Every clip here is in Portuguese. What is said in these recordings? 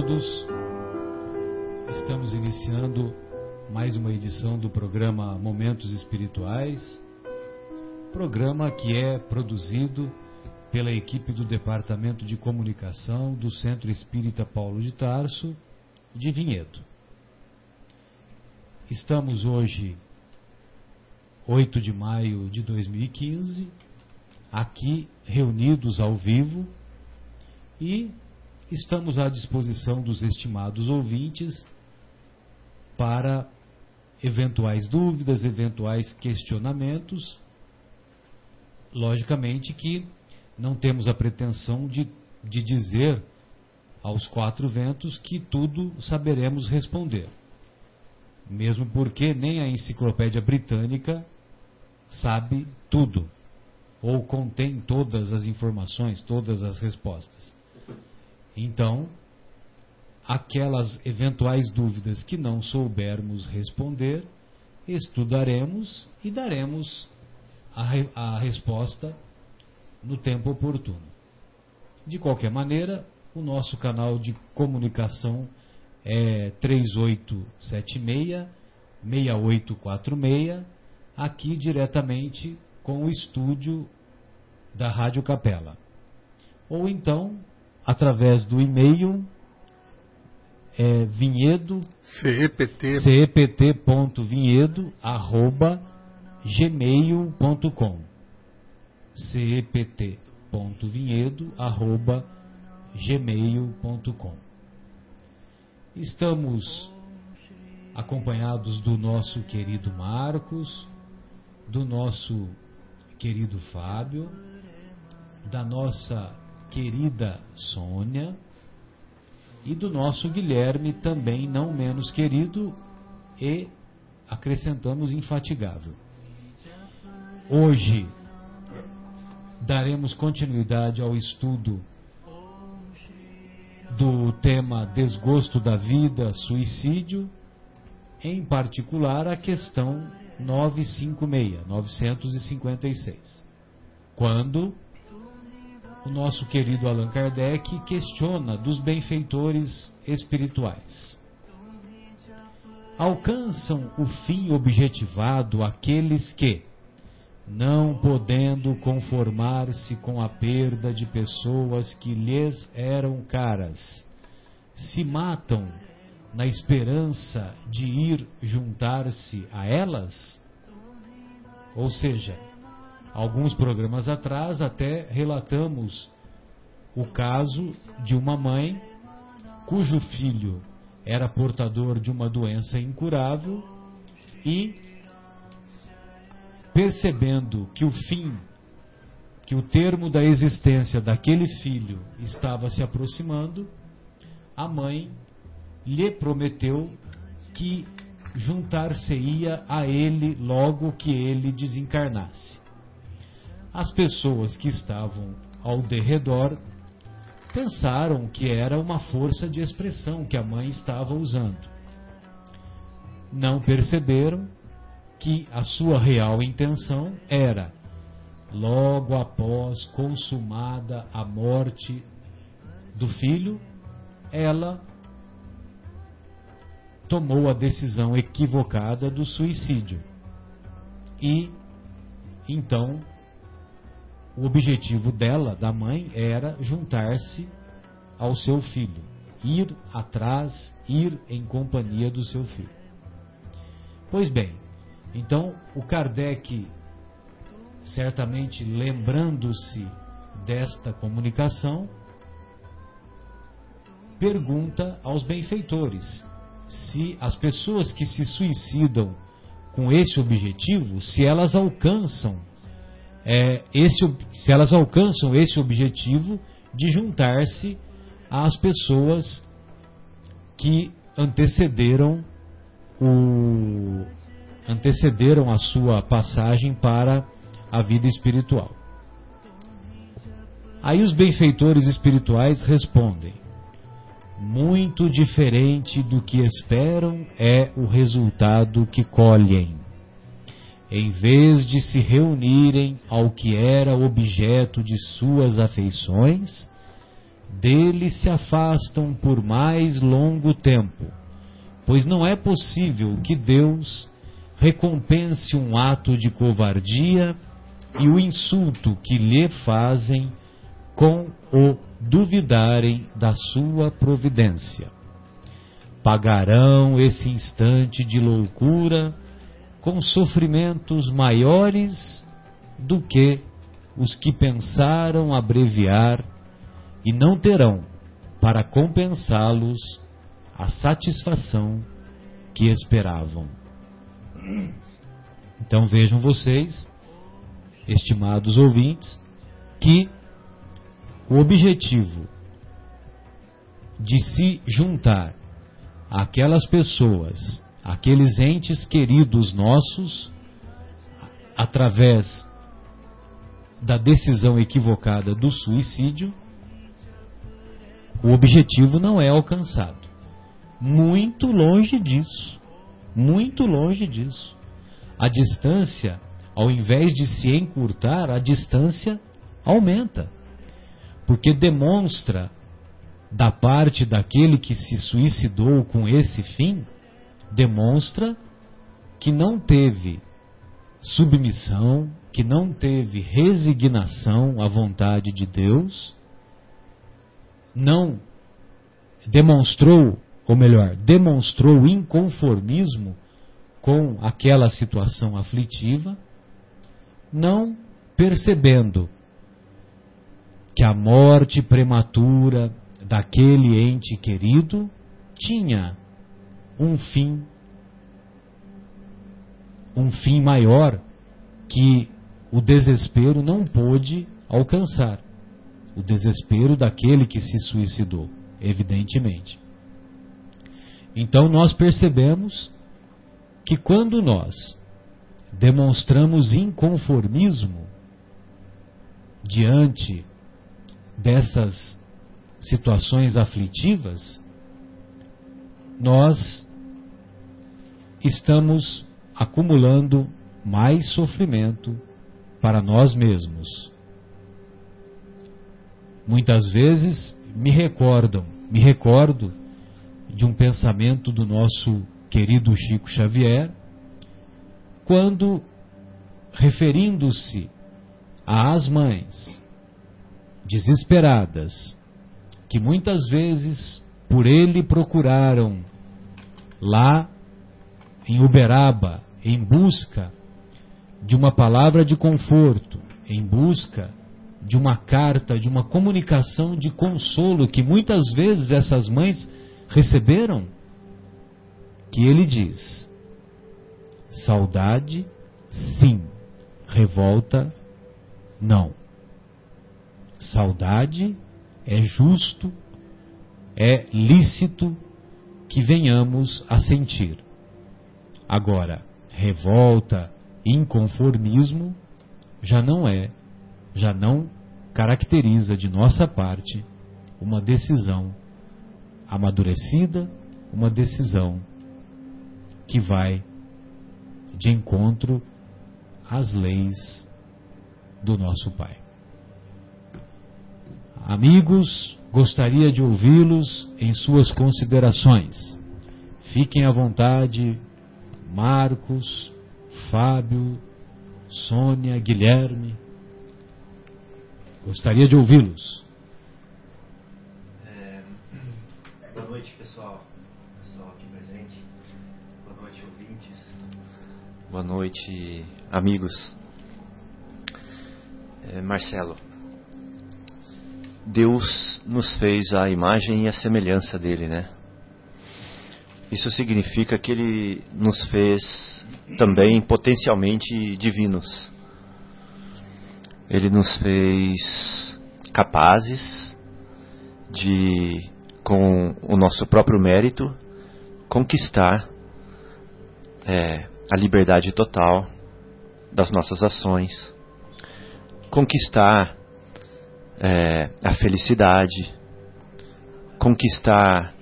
Todos. Estamos iniciando mais uma edição do programa Momentos Espirituais, programa que é produzido pela equipe do Departamento de Comunicação do Centro Espírita Paulo de Tarso, de Vinhedo. Estamos hoje, 8 de maio de 2015, aqui reunidos ao vivo e estamos à disposição dos estimados ouvintes para eventuais dúvidas, eventuais questionamentos. Logicamente que não temos a pretensão de, de dizer aos quatro ventos que tudo saberemos responder. Mesmo porque nem a enciclopédia britânica sabe tudo, ou contém todas as informações, todas as respostas. Então, aquelas eventuais dúvidas que não soubermos responder, estudaremos e daremos a, a resposta no tempo oportuno. De qualquer maneira, o nosso canal de comunicação é 3876 6846, aqui diretamente com o estúdio da Rádio Capela. Ou então através do e-mail é, vinhedo CEPT. cept.vinhedo arroba gmail.com cept.vinhedo arroba gmail.com Estamos acompanhados do nosso querido Marcos, do nosso querido Fábio, da nossa querida Sônia e do nosso Guilherme, também não menos querido e, acrescentamos, infatigável. Hoje daremos continuidade ao estudo do tema desgosto da vida, suicídio, em particular a questão 956, 956. Quando o nosso querido Allan Kardec questiona dos benfeitores espirituais. Alcançam o fim objetivado aqueles que, não podendo conformar-se com a perda de pessoas que lhes eram caras, se matam na esperança de ir juntar-se a elas? Ou seja, alguns programas atrás até relatamos o caso de uma mãe cujo filho era portador de uma doença incurável e percebendo que o fim, que o termo da existência daquele filho estava se aproximando, a mãe lhe prometeu que juntar-se-ia a ele logo que ele desencarnasse. As pessoas que estavam ao derredor pensaram que era uma força de expressão que a mãe estava usando. Não perceberam que a sua real intenção era, logo após consumada a morte do filho, ela tomou a decisão equivocada do suicídio. E então o objetivo dela, da mãe, era juntar-se ao seu filho, ir atrás, ir em companhia do seu filho. Pois bem, então o Kardec, certamente lembrando-se desta comunicação, pergunta aos benfeitores se as pessoas que se suicidam com esse objetivo, se elas alcançam é, esse, se elas alcançam esse objetivo de juntar-se às pessoas que antecederam o antecederam a sua passagem para a vida espiritual. Aí os benfeitores espirituais respondem: muito diferente do que esperam é o resultado que colhem. Em vez de se reunirem ao que era objeto de suas afeições, dele se afastam por mais longo tempo, pois não é possível que Deus recompense um ato de covardia e o insulto que lhe fazem com o duvidarem da sua providência. Pagarão esse instante de loucura com sofrimentos maiores do que os que pensaram abreviar e não terão para compensá-los a satisfação que esperavam. Então vejam vocês, estimados ouvintes, que o objetivo de se juntar aquelas pessoas, aqueles entes queridos nossos, através da decisão equivocada do suicídio, o objetivo não é alcançado. Muito longe disso. Muito longe disso. A distância, ao invés de se encurtar, a distância aumenta porque demonstra da parte daquele que se suicidou com esse fim, demonstra que não teve submissão, que não teve resignação à vontade de Deus, não demonstrou, ou melhor, demonstrou inconformismo com aquela situação aflitiva, não percebendo que a morte prematura daquele ente querido tinha um fim, um fim maior que o desespero não pôde alcançar. O desespero daquele que se suicidou, evidentemente. Então nós percebemos que quando nós demonstramos inconformismo diante dessas situações aflitivas, nós estamos acumulando mais sofrimento para nós mesmos. Muitas vezes me recordam, me recordo de um pensamento do nosso querido Chico Xavier, quando referindo-se às mães desesperadas, que muitas vezes por ele procuraram lá em Uberaba em busca de uma palavra de conforto, em busca de uma carta, de uma comunicação de consolo que muitas vezes essas mães receberam, que ele diz: saudade, sim, revolta, não. Saudade é justo, é lícito que venhamos a sentir. Agora, revolta, inconformismo já não é já não caracteriza de nossa parte uma decisão amadurecida, uma decisão que vai de encontro às leis do nosso Pai. Amigos, gostaria de ouvi-los em suas considerações. Fiquem à vontade, Marcos, Fábio, Sônia, Guilherme. Gostaria de ouvi-los. É, boa noite, pessoal. Pessoal aqui presente. Boa noite, ouvintes. Boa noite, amigos. É, Marcelo, Deus nos fez a imagem e a semelhança dele, né? Isso significa que ele nos fez também potencialmente divinos. Ele nos fez capazes de, com o nosso próprio mérito, conquistar é, a liberdade total das nossas ações, conquistar é, a felicidade, conquistar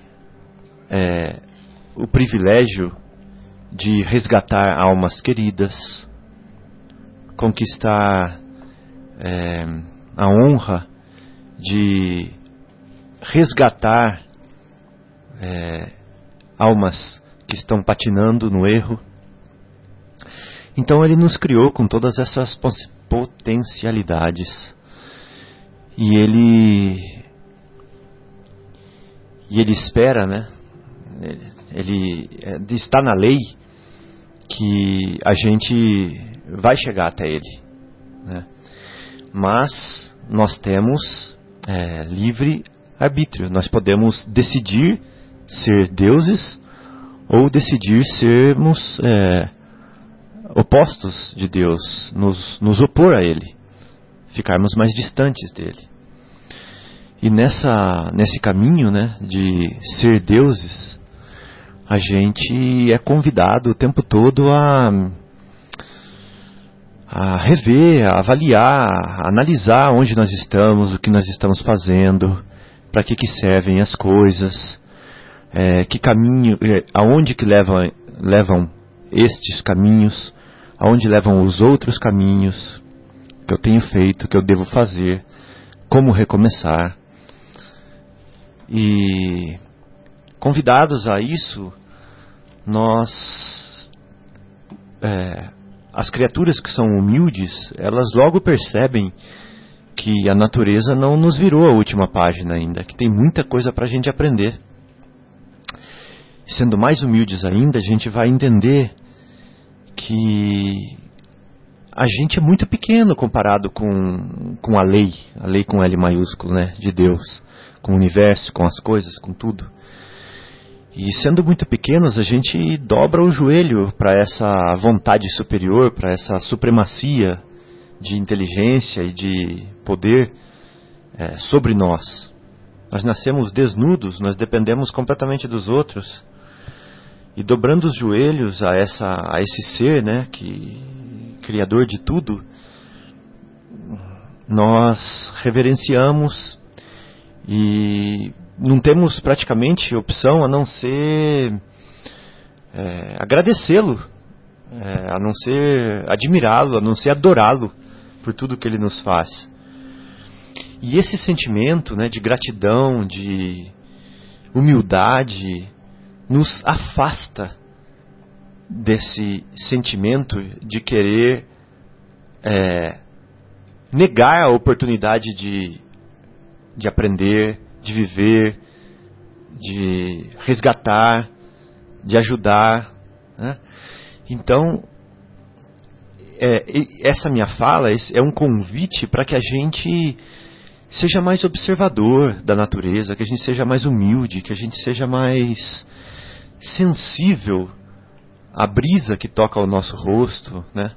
é, o privilégio de resgatar almas queridas, conquistar é, a honra de resgatar é, almas que estão patinando no erro. Então ele nos criou com todas essas potencialidades. E ele e ele espera, né? Ele está na lei que a gente vai chegar até ele, né? mas nós temos é, livre arbítrio. Nós podemos decidir ser deuses ou decidir sermos é, opostos de Deus, nos, nos opor a Ele, ficarmos mais distantes dele. E nessa, nesse caminho né, de ser deuses, a gente é convidado o tempo todo a a rever, a avaliar, a analisar onde nós estamos, o que nós estamos fazendo, para que, que servem as coisas, é, que caminho, é, aonde que levam, levam estes caminhos, aonde levam os outros caminhos que eu tenho feito, que eu devo fazer, como recomeçar. E convidados a isso, nós é, as criaturas que são humildes, elas logo percebem que a natureza não nos virou a última página ainda, que tem muita coisa para a gente aprender. Sendo mais humildes ainda, a gente vai entender que a gente é muito pequeno comparado com, com a lei, a lei com L maiúsculo, né, de Deus, com o universo, com as coisas, com tudo. E sendo muito pequenos, a gente dobra o joelho para essa vontade superior, para essa supremacia de inteligência e de poder é, sobre nós. Nós nascemos desnudos, nós dependemos completamente dos outros. E dobrando os joelhos a, essa, a esse ser, né, que criador de tudo, nós reverenciamos e não temos praticamente opção a não ser é, agradecê-lo, é, a não ser admirá-lo, a não ser adorá-lo por tudo que ele nos faz. E esse sentimento né, de gratidão, de humildade, nos afasta desse sentimento de querer é, negar a oportunidade de, de aprender, de viver, de resgatar, de ajudar. Né? Então, é, essa minha fala é um convite para que a gente seja mais observador da natureza, que a gente seja mais humilde, que a gente seja mais sensível à brisa que toca o nosso rosto, né?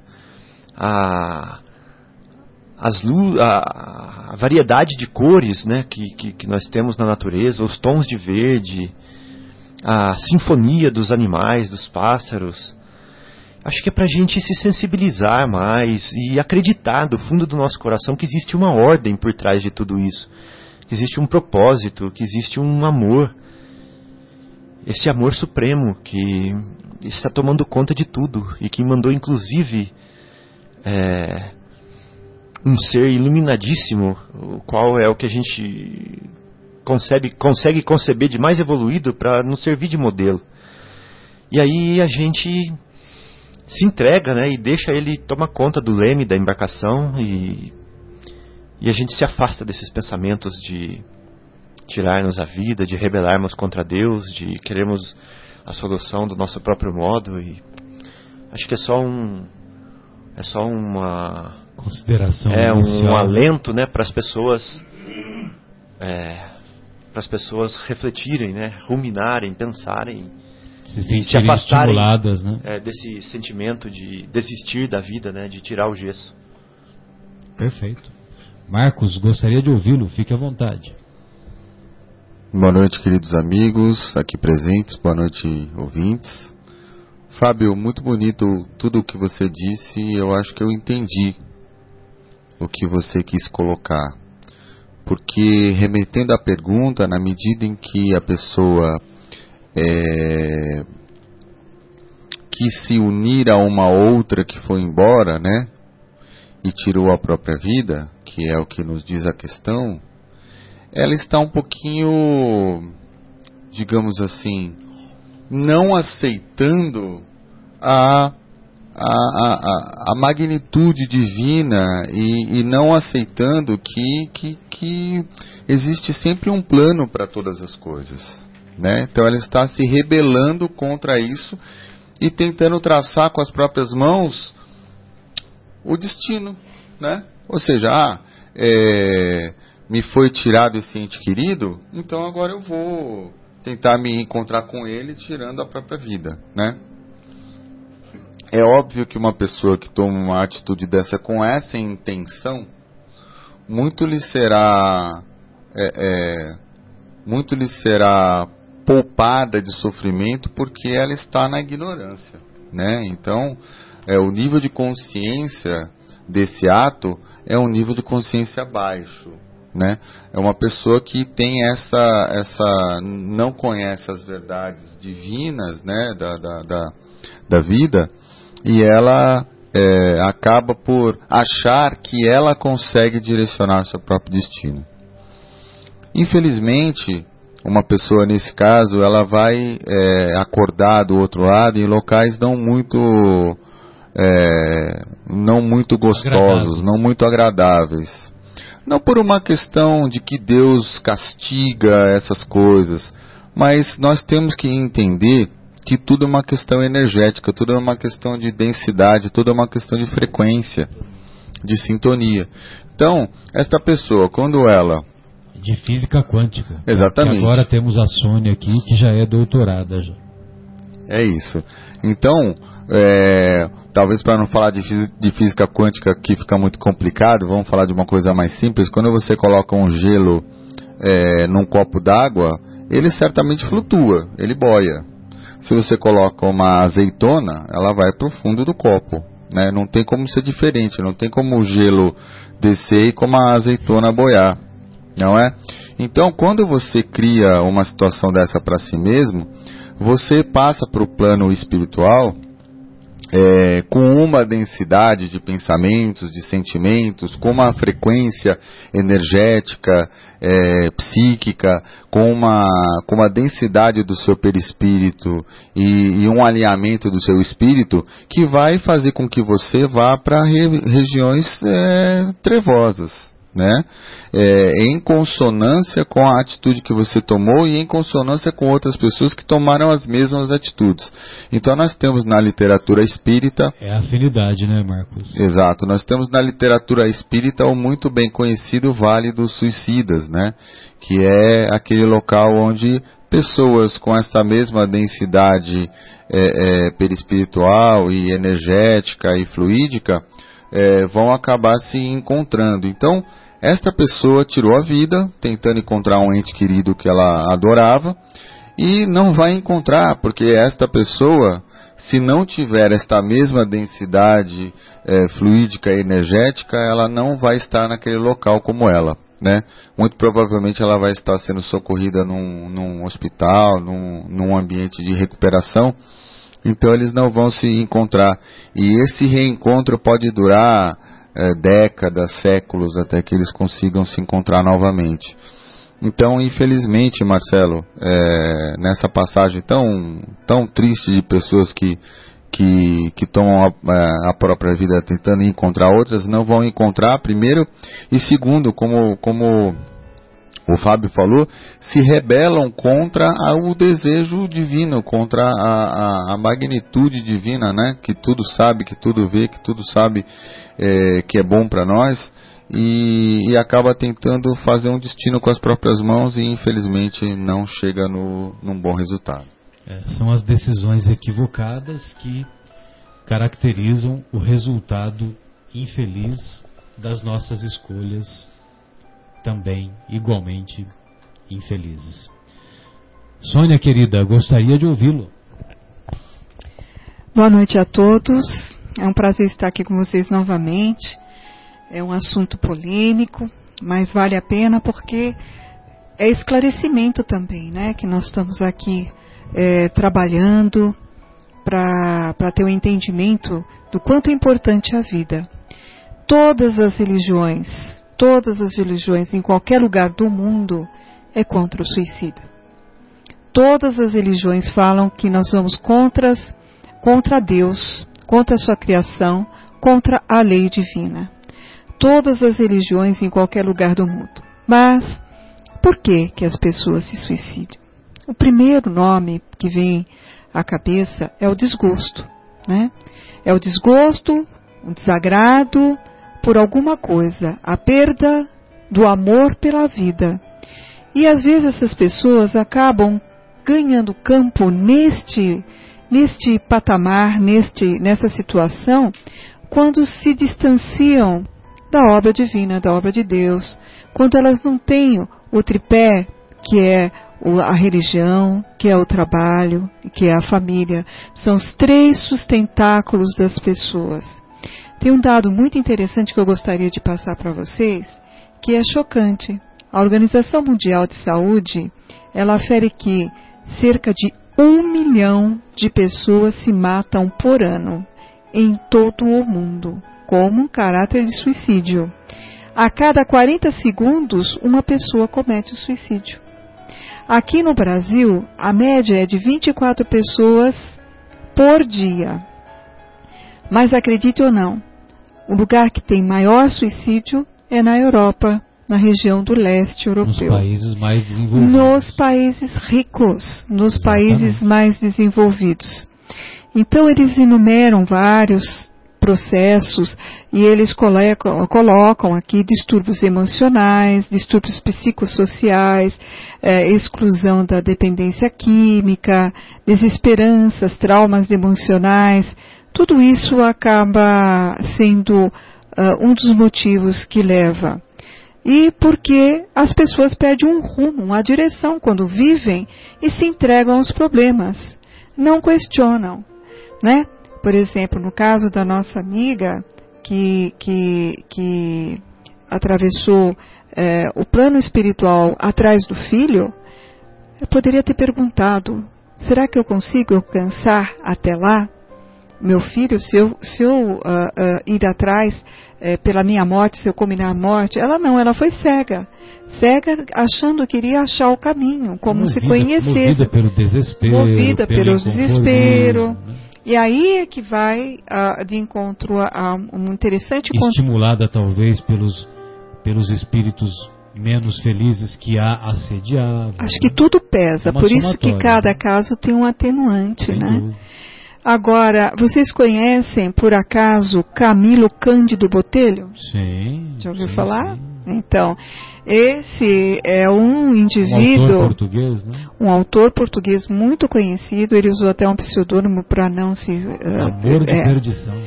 a, as a, a, variedade de cores né, que, que, que, nós temos na natureza, os tons de verde, a sinfonia dos animais, dos pássaros. acho que é para a gente se sensibilizar mais e acreditar do fundo do nosso coração que existe uma ordem por trás de tudo isso, que existe um propósito, que existe um amor, esse amor supremo que está tomando conta de tudo e que mandou inclusive é, um ser iluminadíssimo, o qual é o que a gente concebe, consegue conceber de mais evoluído para nos servir de modelo. E aí a gente se entrega, né, e deixa ele tomar conta do leme da embarcação e, e a gente se afasta desses pensamentos de tirar-nos a vida, de rebelarmos contra Deus, de queremos a solução do nosso próprio modo e acho que é só um é só uma consideração é um, um alento, né, para as pessoas é, para as pessoas refletirem, né, ruminarem, pensarem se, se afastarem né? é, desse sentimento de desistir da vida, né, de tirar o gesso. Perfeito. Marcos, gostaria de ouvi-lo, fique à vontade. Boa noite, queridos amigos aqui presentes, boa noite, ouvintes. Fábio, muito bonito tudo o que você disse, eu acho que eu entendi o que você quis colocar. Porque, remetendo à pergunta, na medida em que a pessoa é, quis se unir a uma outra que foi embora, né? E tirou a própria vida, que é o que nos diz a questão, ela está um pouquinho, digamos assim, não aceitando a, a, a, a magnitude divina e, e, não aceitando que, que, que existe sempre um plano para todas as coisas. Né? Então ela está se rebelando contra isso e tentando traçar com as próprias mãos o destino. Né? Ou seja, ah, é, me foi tirado esse ente querido, então agora eu vou tentar me encontrar com ele tirando a própria vida. Né? É óbvio que uma pessoa que toma uma atitude dessa com essa intenção, muito lhe será é, é, muito lhe será poupada de sofrimento porque ela está na ignorância, né? Então, é, o nível de consciência desse ato é um nível de consciência baixo, né? É uma pessoa que tem essa, essa não conhece as verdades divinas, né, da, da, da, da vida e ela é, acaba por achar que ela consegue direcionar seu próprio destino. Infelizmente, uma pessoa nesse caso ela vai é, acordar do outro lado em locais não muito é, não muito gostosos, não muito agradáveis. Não por uma questão de que Deus castiga essas coisas, mas nós temos que entender que tudo é uma questão energética, tudo é uma questão de densidade, tudo é uma questão de frequência, de sintonia. Então, esta pessoa, quando ela de física quântica. Exatamente. Que agora temos a Sônia aqui, que já é doutorada. Já. É isso. Então, é, talvez para não falar de, de, física quântica que fica muito complicado, vamos falar de uma coisa mais simples. Quando você coloca um gelo é, num copo d'água, ele certamente flutua, ele boia. Se você coloca uma azeitona, ela vai para o fundo do copo. Né? Não tem como ser diferente, não tem como o gelo descer e como a azeitona boiar não é? Então, quando você cria uma situação dessa para si mesmo, você passa para o plano espiritual é, com uma densidade de pensamentos, de sentimentos, com uma frequência energética, é, psíquica, com uma, com uma densidade do seu perispírito e, e um alinhamento do seu espírito que vai fazer com que você vá para re, regiões é, trevosas né? É, em consonância com a atitude que você tomou e em consonância com outras pessoas que tomaram as mesmas atitudes. Então nós temos na literatura espírita. É afinidade, né, Marcos? Exato. Nós temos na literatura espírita o muito bem conhecido Vale dos Suicidas, né? Que é aquele local onde pessoas com essa mesma densidade é, é, perispiritual e energética e fluídica é, vão acabar se encontrando. Então, esta pessoa tirou a vida tentando encontrar um ente querido que ela adorava e não vai encontrar, porque esta pessoa se não tiver esta mesma densidade é, fluídica e energética, ela não vai estar naquele local como ela. Né? Muito provavelmente ela vai estar sendo socorrida num, num hospital, num, num ambiente de recuperação, então eles não vão se encontrar. E esse reencontro pode durar é, décadas, séculos, até que eles consigam se encontrar novamente. Então, infelizmente, Marcelo, é, nessa passagem tão, tão triste de pessoas que, que, que tomam a, é, a, própria vida tentando encontrar outras, não vão encontrar, primeiro, e segundo, como, como o Fábio falou, se rebelam contra o desejo divino, contra a, a, a, magnitude divina, né? Que tudo sabe, que tudo vê, que tudo sabe é, que é bom para nós e, e, acaba tentando fazer um destino com as próprias mãos e infelizmente não chega no, num bom resultado. É, são as decisões equivocadas que caracterizam o resultado infeliz das nossas escolhas também igualmente infelizes. Sônia, querida, gostaria de ouvi-lo. Boa noite a todos. É um prazer estar aqui com vocês novamente. É um assunto polêmico, mas vale a pena porque é esclarecimento também, né? Que nós estamos aqui é, trabalhando para ter o um entendimento do quanto é importante a vida. Todas as religiões todas as religiões, em qualquer lugar do mundo, é contra o suicida. Todas as religiões falam que nós vamos contra, contra Deus, contra a sua criação, contra a lei divina. Todas as religiões em qualquer lugar do mundo. Mas por que que as pessoas se suicidam? O primeiro nome que vem à cabeça é o desgosto, né? É o desgosto, o desagrado, por alguma coisa, a perda do amor pela vida. E às vezes essas pessoas acabam ganhando campo neste neste patamar, neste nessa situação, quando se distanciam da obra divina, da obra de Deus, quando elas não têm o tripé que é a religião, que é o trabalho, que é a família, são os três sustentáculos das pessoas. Tem um dado muito interessante que eu gostaria de passar para vocês, que é chocante. A Organização Mundial de Saúde, ela afere que cerca de um milhão de pessoas se matam por ano em todo o mundo, como um caráter de suicídio. A cada 40 segundos, uma pessoa comete o suicídio. Aqui no Brasil, a média é de 24 pessoas por dia. Mas acredite ou não, o lugar que tem maior suicídio é na Europa, na região do leste europeu. Nos países mais desenvolvidos. Nos países ricos, nos Exatamente. países mais desenvolvidos. Então eles enumeram vários processos e eles colocam, colocam aqui distúrbios emocionais, distúrbios psicossociais, eh, exclusão da dependência química, desesperanças, traumas emocionais, tudo isso acaba sendo uh, um dos motivos que leva. E porque as pessoas perdem um rumo, uma direção quando vivem e se entregam aos problemas. Não questionam. Né? Por exemplo, no caso da nossa amiga que, que, que atravessou é, o plano espiritual atrás do filho, eu poderia ter perguntado: será que eu consigo alcançar até lá? Meu filho, se eu, se eu uh, uh, ir atrás uh, pela minha morte, se eu combinar a morte, ela não, ela foi cega. Cega achando que iria achar o caminho, como movida, se conhecesse. Movida pelo desespero. Movida pelo, pelo desespero. Né? E aí é que vai de encontro a, um interessante... Estimulada talvez pelos, pelos espíritos menos felizes que a assediavam. Acho que tudo pesa, é por isso que cada né? caso tem um atenuante, Sem né? Dúvida. Agora, vocês conhecem, por acaso, Camilo Cândido Botelho? Sim. Já ouviu sim, falar? Sim. Então, esse é um indivíduo. Um autor português, né? Um autor português muito conhecido. Ele usou até um pseudônimo para não se. Uh, Amor de é, perdição.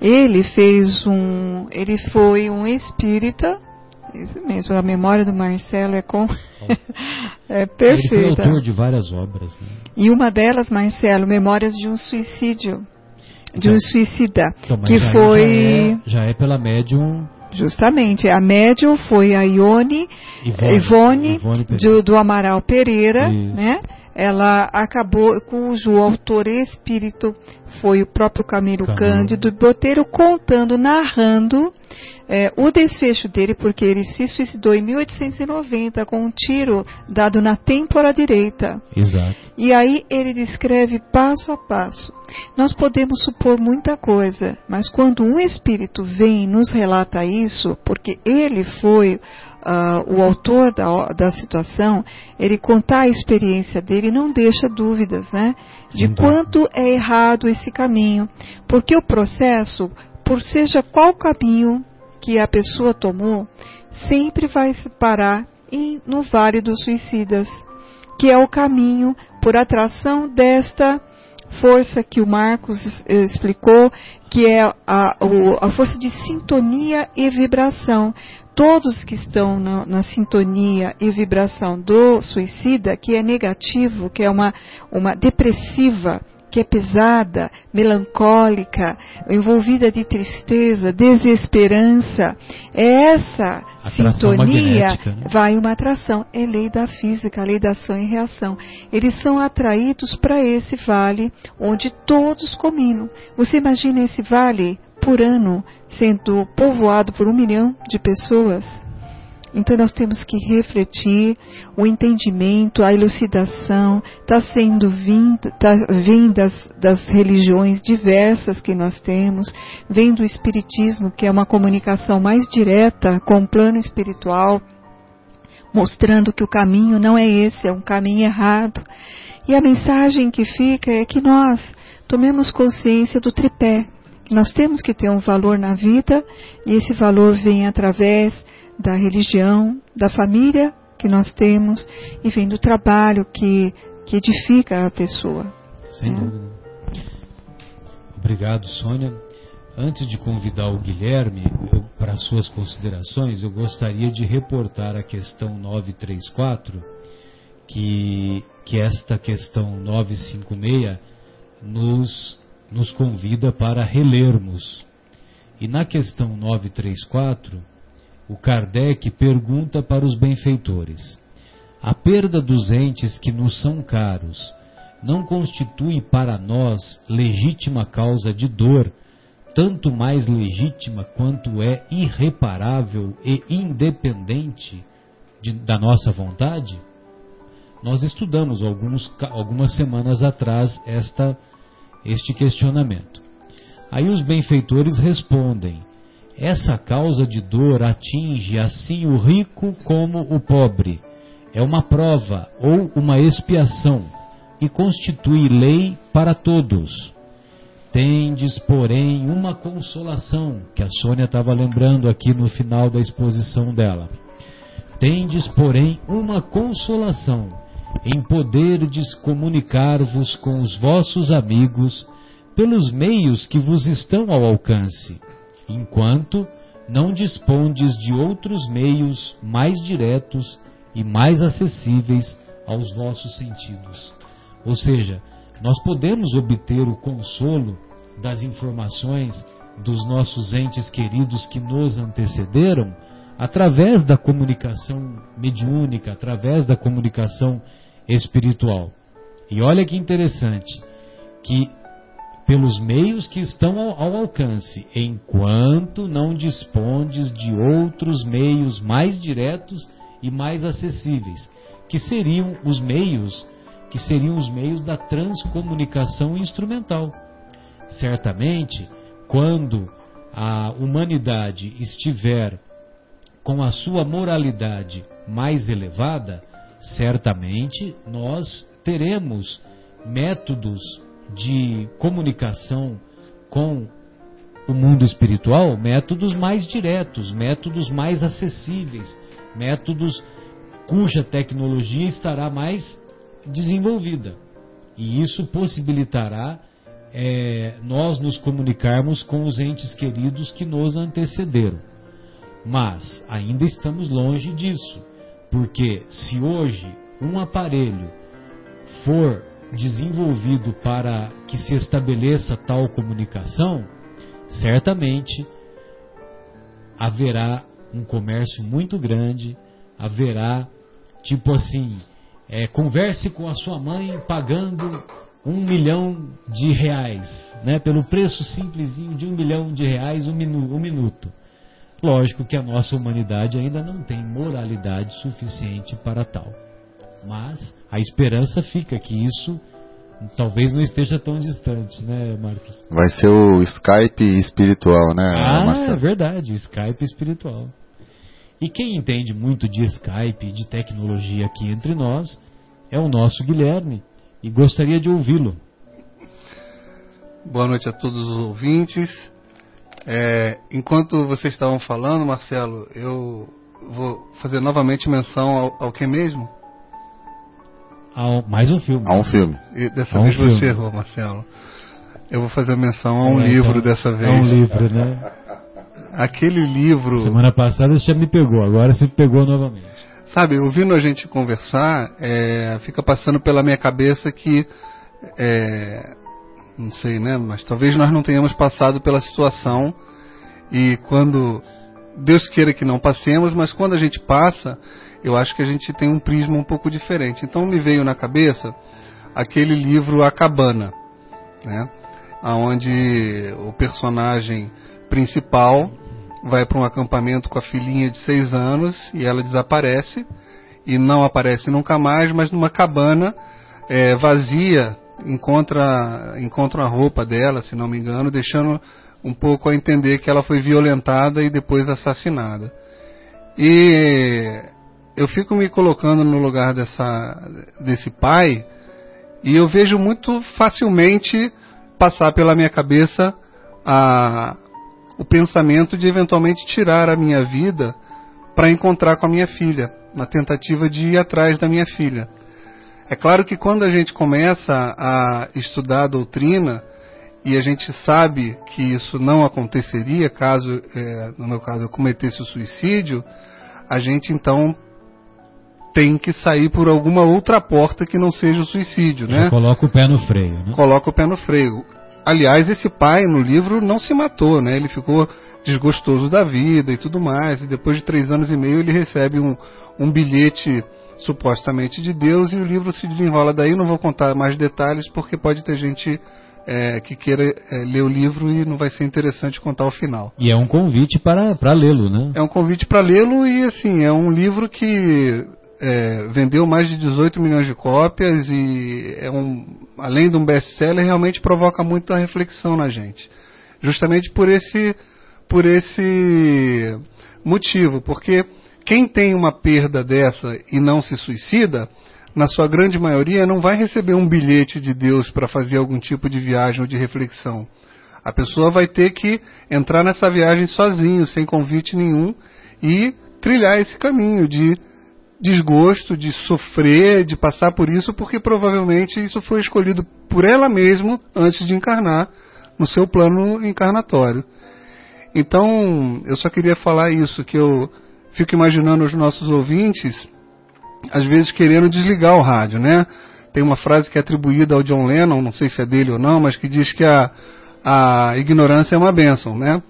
Ele fez um. Ele foi um espírita Isso mesmo, a memória do Marcelo é com é perfeita. Ele foi autor de várias obras. Né? E uma delas, Marcelo, Memórias de um suicídio, de um então, suicida, então, que foi já é, já é pela médium Justamente, a médium foi a Ione, Ivone, Ivone, Ivone do, do, Amaral Pereira, Isso. né? Ela acabou, cujo autor espírito foi o próprio Camilo Cândido Boteiro contando, narrando é, o desfecho dele, porque ele se suicidou em 1890 com um tiro dado na têmpora direita. Exato. E aí ele descreve passo a passo. Nós podemos supor muita coisa, mas quando um espírito vem e nos relata isso, porque ele foi Uh, o autor da, da, situação, ele contar a experiência dele não deixa dúvidas, né? De Sim, quanto é errado esse caminho. Porque o processo, por seja qual caminho que a pessoa tomou sempre vai se parar em, no Vale dos Suicidas, que é o caminho por atração desta força que o Marcos explicou, que é a, a força de sintonia e vibração. Todos que estão na, na, sintonia e vibração do suicida, que é negativo, que é uma, uma depressiva, que é pesada, melancólica, envolvida de tristeza, desesperança, é essa atração sintonia né? vai uma atração. É lei da física, lei da ação e reação. Eles são atraídos para esse vale onde todos cominam. Você imagina esse vale por ano sendo povoado por um milhão de pessoas? Então nós temos que refletir o entendimento, a elucidação está sendo vinda, tá, vem das, das religiões diversas que nós temos, vem do espiritismo que é uma comunicação mais direta com o plano espiritual, mostrando que o caminho não é esse, é um caminho errado. E a mensagem que fica é que nós tomemos consciência do tripé, nós temos que ter um valor na vida e esse valor vem através da religião, da família que nós temos e vem do trabalho que, que edifica a pessoa. Sem né? dúvida. Obrigado, Sônia. Antes de convidar o Guilherme para suas considerações, eu gostaria de reportar a questão 934, que, que esta questão 956 nos, nos convida para relermos. E na questão 934, o Kardec pergunta para os benfeitores: a perda dos entes que nos são caros não constitui para nós legítima causa de dor, tanto mais legítima quanto é irreparável e independente de, da nossa vontade? Nós estudamos alguns, algumas semanas atrás esta, este questionamento. Aí os benfeitores respondem: essa causa de dor atinge assim o rico como o pobre. É uma prova ou uma expiação e constitui lei para todos. Tendes, porém, uma consolação, que a Sônia estava lembrando aqui no final da exposição dela. Tendes, porém, uma consolação em poderdes comunicar-vos com os vossos amigos pelos meios que vos estão ao alcance enquanto não dispondes de outros meios mais diretos e mais acessíveis aos vossos sentidos. Ou seja, nós podemos obter o consolo das informações dos nossos entes queridos que nos antecederam através da comunicação mediúnica, através da comunicação espiritual. E olha que interessante, que pelos meios que estão ao, ao, alcance, enquanto não dispondes de outros meios mais diretos e mais acessíveis, que seriam os meios que seriam os meios da transcomunicação instrumental. Certamente, quando a humanidade estiver com a sua moralidade mais elevada, certamente nós teremos métodos de comunicação com o mundo espiritual métodos mais diretos, métodos mais acessíveis, métodos cuja tecnologia estará mais desenvolvida. E isso possibilitará é, nós nos comunicarmos com os entes queridos que nos antecederam. Mas ainda estamos longe disso, porque se hoje um aparelho for desenvolvido para que se estabeleça tal comunicação, certamente haverá um comércio muito grande, haverá tipo assim, é, converse com a sua mãe pagando um milhão de reais, né, pelo preço simplesinho de um milhão de reais um, minu um minuto. Lógico que a nossa humanidade ainda não tem moralidade suficiente para tal. Mas a esperança fica que isso talvez não esteja tão distante, né, Marcos? Vai ser o Skype espiritual, né, ah, Marcelo? é verdade, o Skype espiritual. E quem entende muito de Skype, de tecnologia aqui entre nós, é o nosso Guilherme, e gostaria de ouvi-lo. Boa noite a todos os ouvintes. É, enquanto vocês estavam falando, Marcelo, eu vou fazer novamente menção ao, ao que mesmo? Ao, mais um filme. A um filme. E dessa A um vez filme. você errou, Marcelo. Eu vou fazer menção a um É, livro então, dessa vez. É um livro, né? Aquele livro. Semana passada você já me pegou, agora você pegou novamente. Sabe, ouvindo a gente conversar, é, fica passando pela minha cabeça que. é, não sei, né? Mas talvez nós não tenhamos passado pela situação e quando. Deus queira que não passemos, mas quando a gente passa, eu acho que a gente tem um prisma um pouco diferente. Então me veio na cabeça aquele livro A Cabana, né? Onde o personagem principal vai para um acampamento com a filhinha de seis anos e ela desaparece e não aparece nunca mais, mas numa cabana é, vazia encontra encontra a roupa dela, se não me engano, deixando um pouco a entender que ela foi violentada e depois assassinada. E eu fico me colocando no lugar dessa desse pai e eu vejo muito facilmente passar pela minha cabeça a o pensamento de eventualmente tirar a minha vida para encontrar com a minha filha, na tentativa de ir atrás da minha filha. É claro que quando a gente começa a estudar a doutrina e a gente sabe que isso não aconteceria caso, é, no meu caso, eu cometesse o suicídio, a gente então tem que sair por alguma outra porta que não seja o suicídio, né? coloca o pé no freio, né? coloca o pé no freio. Aliás, esse pai no livro não se matou, né? Ele ficou desgostoso da vida e tudo mais. E depois de três anos e meio ele recebe um, um bilhete supostamente de Deus e o livro se desenrola daí. Não vou contar mais detalhes porque pode ter gente é, que queira é, ler o livro e não vai ser interessante contar o final. E é um convite para, para lê-lo, né? É um convite para lê-lo e assim é um livro que é, vendeu mais de 18 milhões de cópias e é um, além de um best-seller, realmente provoca muita reflexão na gente. Justamente por esse, por esse motivo, porque quem tem uma perda dessa e não se suicida, na sua grande maioria não vai receber um bilhete de Deus para fazer algum tipo de viagem ou de reflexão. A pessoa vai ter que entrar nessa viagem sozinho, sem convite nenhum, e trilhar esse caminho de desgosto, de sofrer, de passar por isso, porque provavelmente isso foi escolhido por ela mesma antes de encarnar no seu plano encarnatório. Então, eu só queria falar isso, que eu fico imaginando os nossos ouvintes, às vezes querendo desligar o rádio, né? Tem uma frase que é atribuída ao John Lennon, não sei se é dele ou não, mas que diz que a, a ignorância é uma bênção, né?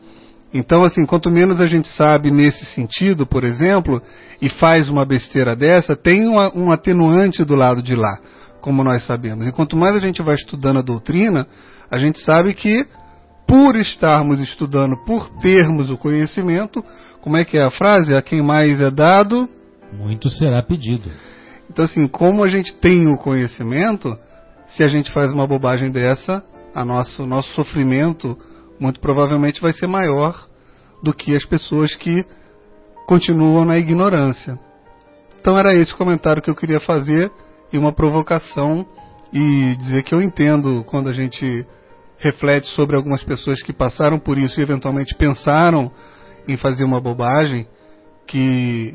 Então, assim, quanto menos a gente sabe nesse sentido, por exemplo, e faz uma besteira dessa, tem uma, um atenuante do lado de lá, como nós sabemos. E quanto mais a gente vai estudando a doutrina, a gente sabe que, por estarmos estudando, por termos o conhecimento, como é que é a frase? A quem mais é dado, Muito será pedido. então, assim, como a gente tem o conhecimento, se a gente faz uma bobagem dessa, a nosso, nosso sofrimento muito provavelmente vai ser maior do que as pessoas que continuam na ignorância. Então era esse comentário que eu queria fazer e uma provocação e dizer que eu entendo quando a gente reflete sobre algumas pessoas que passaram por isso e eventualmente pensaram em fazer uma bobagem, que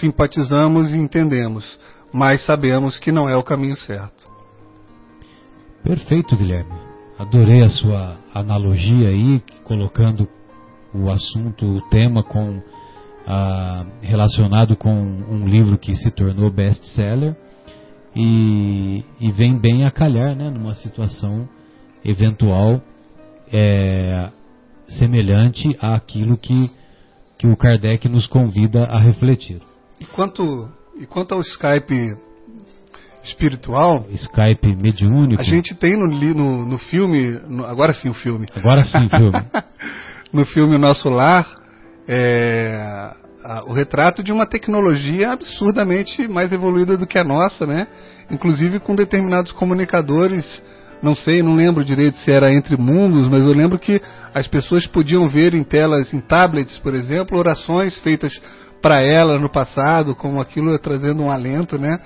simpatizamos e entendemos, mas sabemos que não é o caminho certo. Perfeito, Guilherme. Adorei a sua analogia aí, colocando o assunto, o tema com ah, relacionado com um livro que se tornou best-seller e, e, vem bem a calhar né, numa situação eventual é, semelhante àquilo que, que o Kardec nos convida a refletir. E quanto, e quanto ao Skype espiritual. Skype mediúnico. A gente tem no, no, no filme, no, agora sim o filme. Agora sim o filme. no filme Nosso Lar, é, a, o retrato de uma tecnologia absurdamente mais evoluída do que a nossa, né? Inclusive com determinados comunicadores, não sei, não lembro direito se era entre mundos, mas eu lembro que as pessoas podiam ver em telas, em tablets, por exemplo, orações feitas para ela no passado, como aquilo trazendo um alento, né?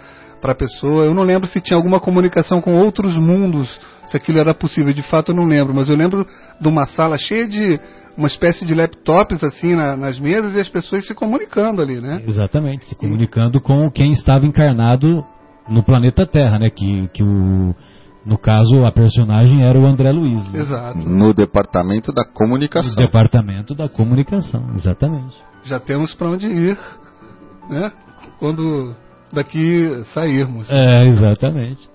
para a pessoa. Eu não lembro se tinha alguma comunicação com outros mundos, se aquilo era possível. De fato, eu não lembro. Mas eu lembro de uma sala cheia de uma espécie de laptops assim na, nas mesas e as pessoas se comunicando ali, né? Exatamente, se comunicando com quem estava encarnado no planeta Terra, né? Que, que o no caso, a personagem era o André Luiz. Né? Exato. No departamento da comunicação. No departamento da comunicação, exatamente. Já temos para onde ir, né? Quando daqui sairmos. É, exatamente.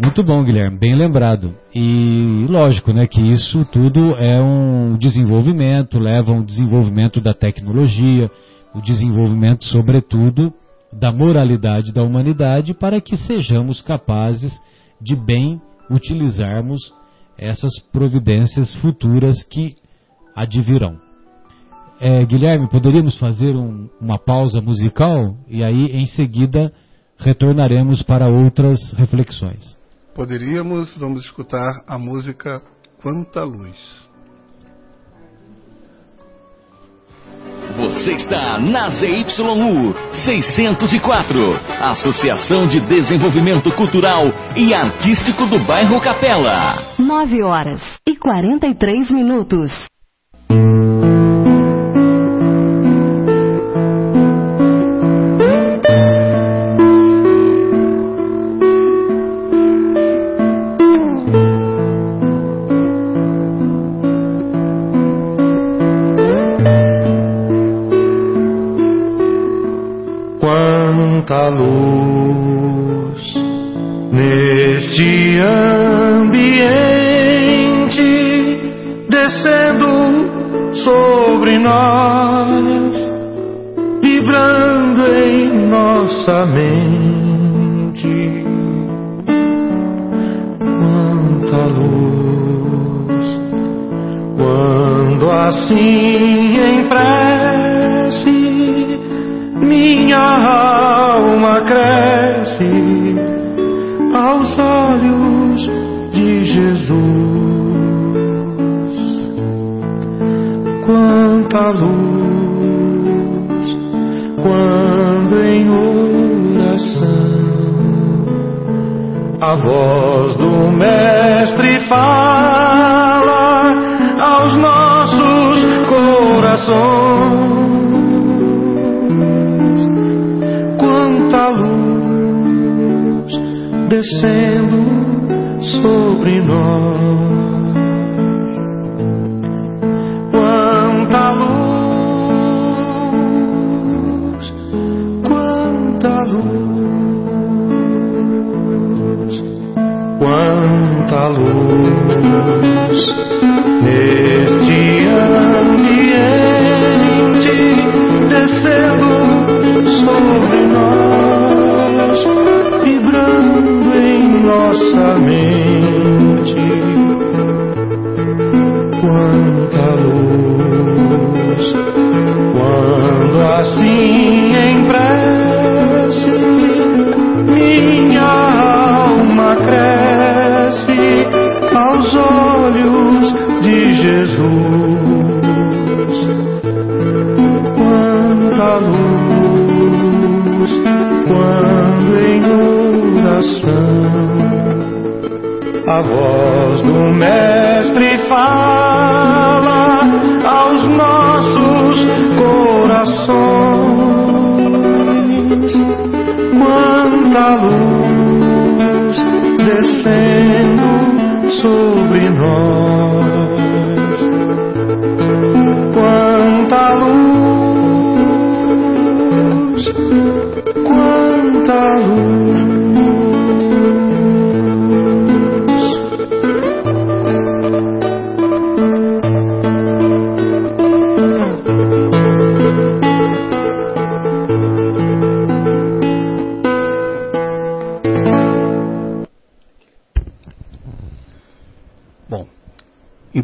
Muito bom, Guilherme, bem lembrado. E lógico, né, que isso tudo é um desenvolvimento, leva um desenvolvimento da tecnologia, o desenvolvimento, sobretudo, da moralidade da humanidade para que sejamos capazes de bem utilizarmos essas providências futuras que advirão. É, Guilherme, poderíamos fazer um, uma pausa musical e aí em seguida retornaremos para outras reflexões. Poderíamos, vamos escutar a música Quanta Luz. Você está na ZYU 604, Associação de Desenvolvimento Cultural e Artístico do Bairro Capela. 9 horas e 43 minutos.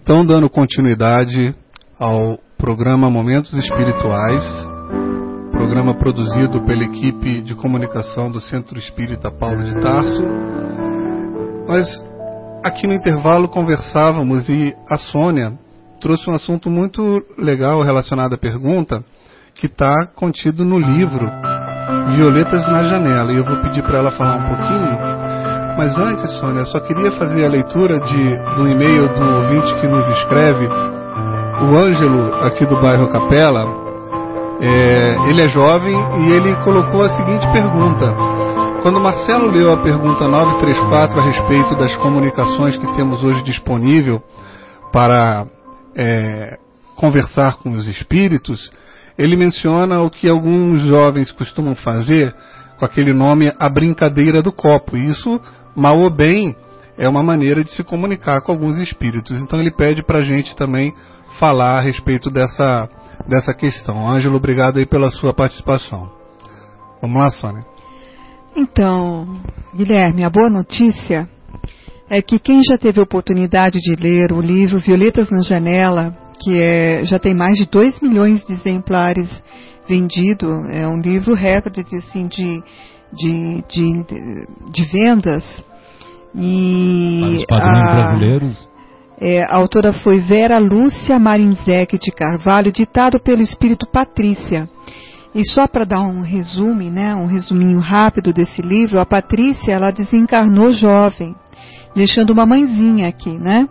Então, dando continuidade ao programa Momentos Espirituais, programa produzido pela equipe de comunicação do Centro Espírita Paulo de Tarso. Nós, aqui no intervalo, conversávamos e a Sônia trouxe um assunto muito legal relacionado à pergunta que está contido no livro Violetas na Janela. E eu vou pedir para ela falar um pouquinho. Mas antes, Sônia, eu só queria fazer a leitura de, do e-mail do ouvinte que nos escreve, o Ângelo, aqui do bairro Capela. É, ele é jovem e ele colocou a seguinte pergunta. Quando Marcelo leu a pergunta 934 a respeito das comunicações que temos hoje disponível para é, conversar com os espíritos, ele menciona o que alguns jovens costumam fazer com aquele nome a brincadeira do copo. Isso, mal ou bem, é uma maneira de se comunicar com alguns espíritos. Então ele pede para a gente também falar a respeito dessa, dessa questão. Ângelo, obrigado aí pela sua participação. Vamos lá, Sônia. Então, Guilherme, a boa notícia é que quem já teve oportunidade de ler o livro Violetas na Janela, que é, já tem mais de 2 milhões de exemplares vendido, é um livro recorde de, assim, de, de, de, de vendas. E Para os padrões a, brasileiros. é, a autora foi Vera Lúcia Marinzec de Carvalho, ditado pelo espírito Patrícia. E só para dar um resumo, né, um resuminho rápido desse livro, a Patrícia ela desencarnou jovem, deixando uma mãezinha aqui, né?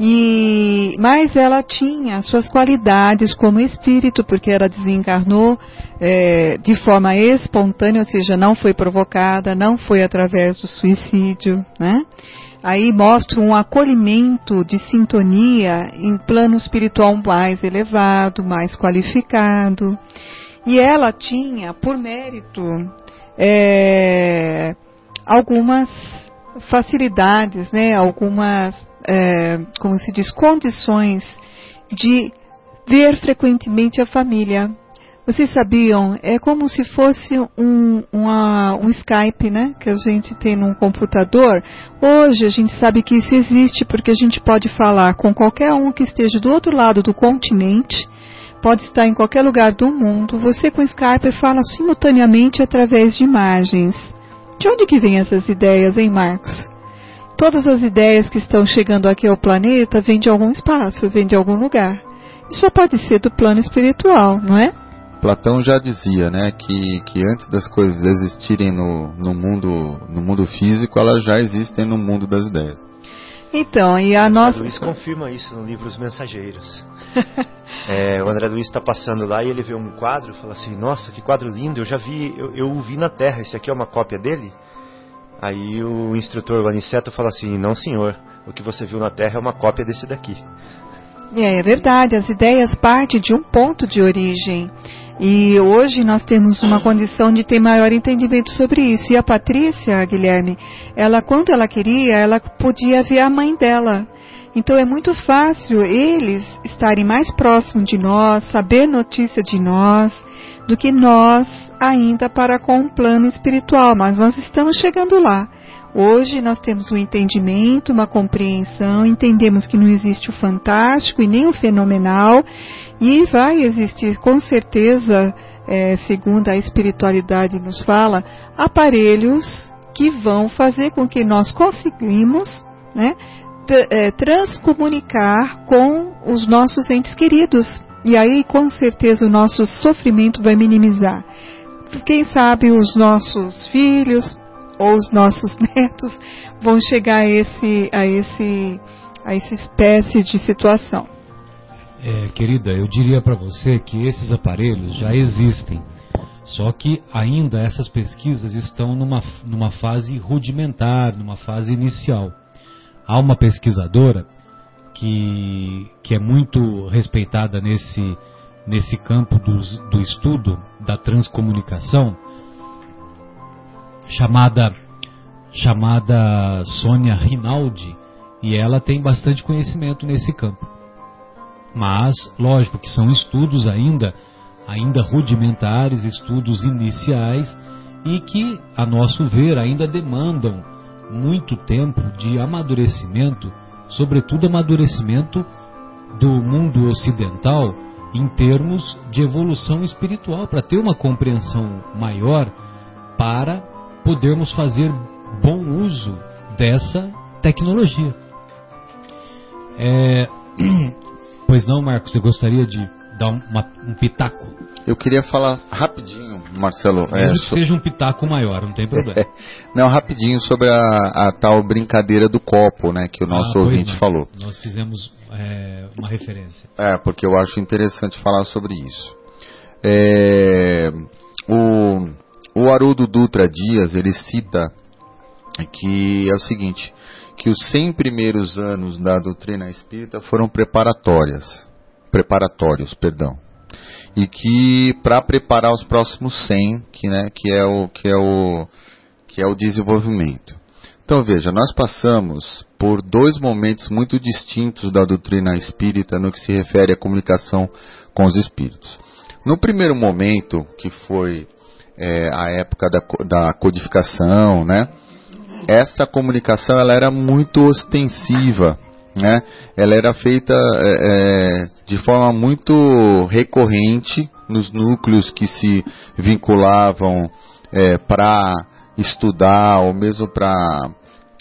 E, mas ela tinha suas qualidades como espírito, porque ela desencarnou é, de forma espontânea, ou seja, não foi provocada, não foi através do suicídio, né? Aí mostra um acolhimento de sintonia em plano espiritual mais elevado, mais qualificado. E ela tinha, por mérito, é, algumas facilidades, né, algumas, é, como se diz, condições de ver frequentemente a família. Vocês sabiam? É como se fosse um, uma, um Skype, né? Que a gente tem num computador. Hoje a gente sabe que isso existe porque a gente pode falar com qualquer um que esteja do outro lado do continente, pode estar em qualquer lugar do mundo. Você com Skype fala simultaneamente através de imagens. De onde que vêm essas ideias, hein, Marcos? Todas as ideias que estão chegando aqui ao planeta vêm de algum espaço, vêm de algum lugar. Isso só pode ser do plano espiritual, não é? Platão já dizia, né, que, que antes das coisas existirem no, no, mundo, no mundo físico, elas já existem no mundo das ideias. Então, e a O nossa. André Luiz confirma isso no livro Os Mensageiros. É, o André Luiz está passando lá e ele vê um quadro e fala assim: Nossa, que quadro lindo, eu já vi, eu, eu o vi na Terra, esse aqui é uma cópia dele? Aí o instrutor, o Aniceto, fala assim: Não, senhor, o que você viu na Terra é uma cópia desse daqui. É, é verdade, as ideias partem de um ponto de origem. E hoje nós temos uma condição de ter maior entendimento sobre isso. E a Patrícia, Guilherme, ela quando ela queria, ela podia ver a mãe dela. Então é muito fácil eles estarem mais próximos de nós, saber notícia de nós, do que nós ainda para com o plano espiritual. Mas nós estamos chegando lá. Hoje nós temos um entendimento, uma compreensão, entendemos que não existe o fantástico e nem o fenomenal, e vai existir com certeza, é, segundo a espiritualidade nos fala, aparelhos que vão fazer com que nós conseguimos né, transcomunicar com os nossos entes queridos. E aí, com certeza, o nosso sofrimento vai minimizar. Quem sabe os nossos filhos ou os nossos netos vão chegar a esse, a esse, a essa espécie de situação. É, querida, eu diria para você que esses aparelhos já existem, só que ainda essas pesquisas estão numa, numa fase rudimentar, numa fase inicial. Há uma pesquisadora que, que é muito respeitada nesse, nesse campo dos- do estudo da transcomunicação, chamada, chamada Sônia Rinaldi, e ela tem bastante conhecimento nesse campo. Mas, lógico que são estudos ainda, ainda rudimentares, estudos iniciais e que, a nosso ver, ainda demandam muito tempo de amadurecimento sobretudo amadurecimento do mundo ocidental em termos de evolução espiritual, para ter uma compreensão maior para podermos fazer bom uso dessa tecnologia. É, pois não, Marcos, você gostaria de dar uma, um pitaco? Eu queria falar rapidinho, Marcelo. Mesmo é, que so... seja um pitaco maior, não tem problema. não, rapidinho sobre a, a, tal brincadeira do copo, né, que o nosso ah, ouvinte não. falou. Nós fizemos é, uma referência. É, porque eu acho interessante falar sobre isso. É, o, o Haroldo Dutra Dias, ele cita que é o seguinte, que os 100 primeiros anos da doutrina espírita foram preparatórias, preparatórios, perdão. E que para preparar os próximos 100, que, né, que é o que é o que é o desenvolvimento. Então veja, nós passamos por dois momentos muito distintos da doutrina espírita no que se refere à comunicação com os espíritos. No primeiro momento, que foi é, a época da, da codificação, né? essa comunicação ela era muito ostensiva, né? Ela era feita é, é, de forma muito recorrente nos núcleos que se vinculavam é, para estudar ou mesmo para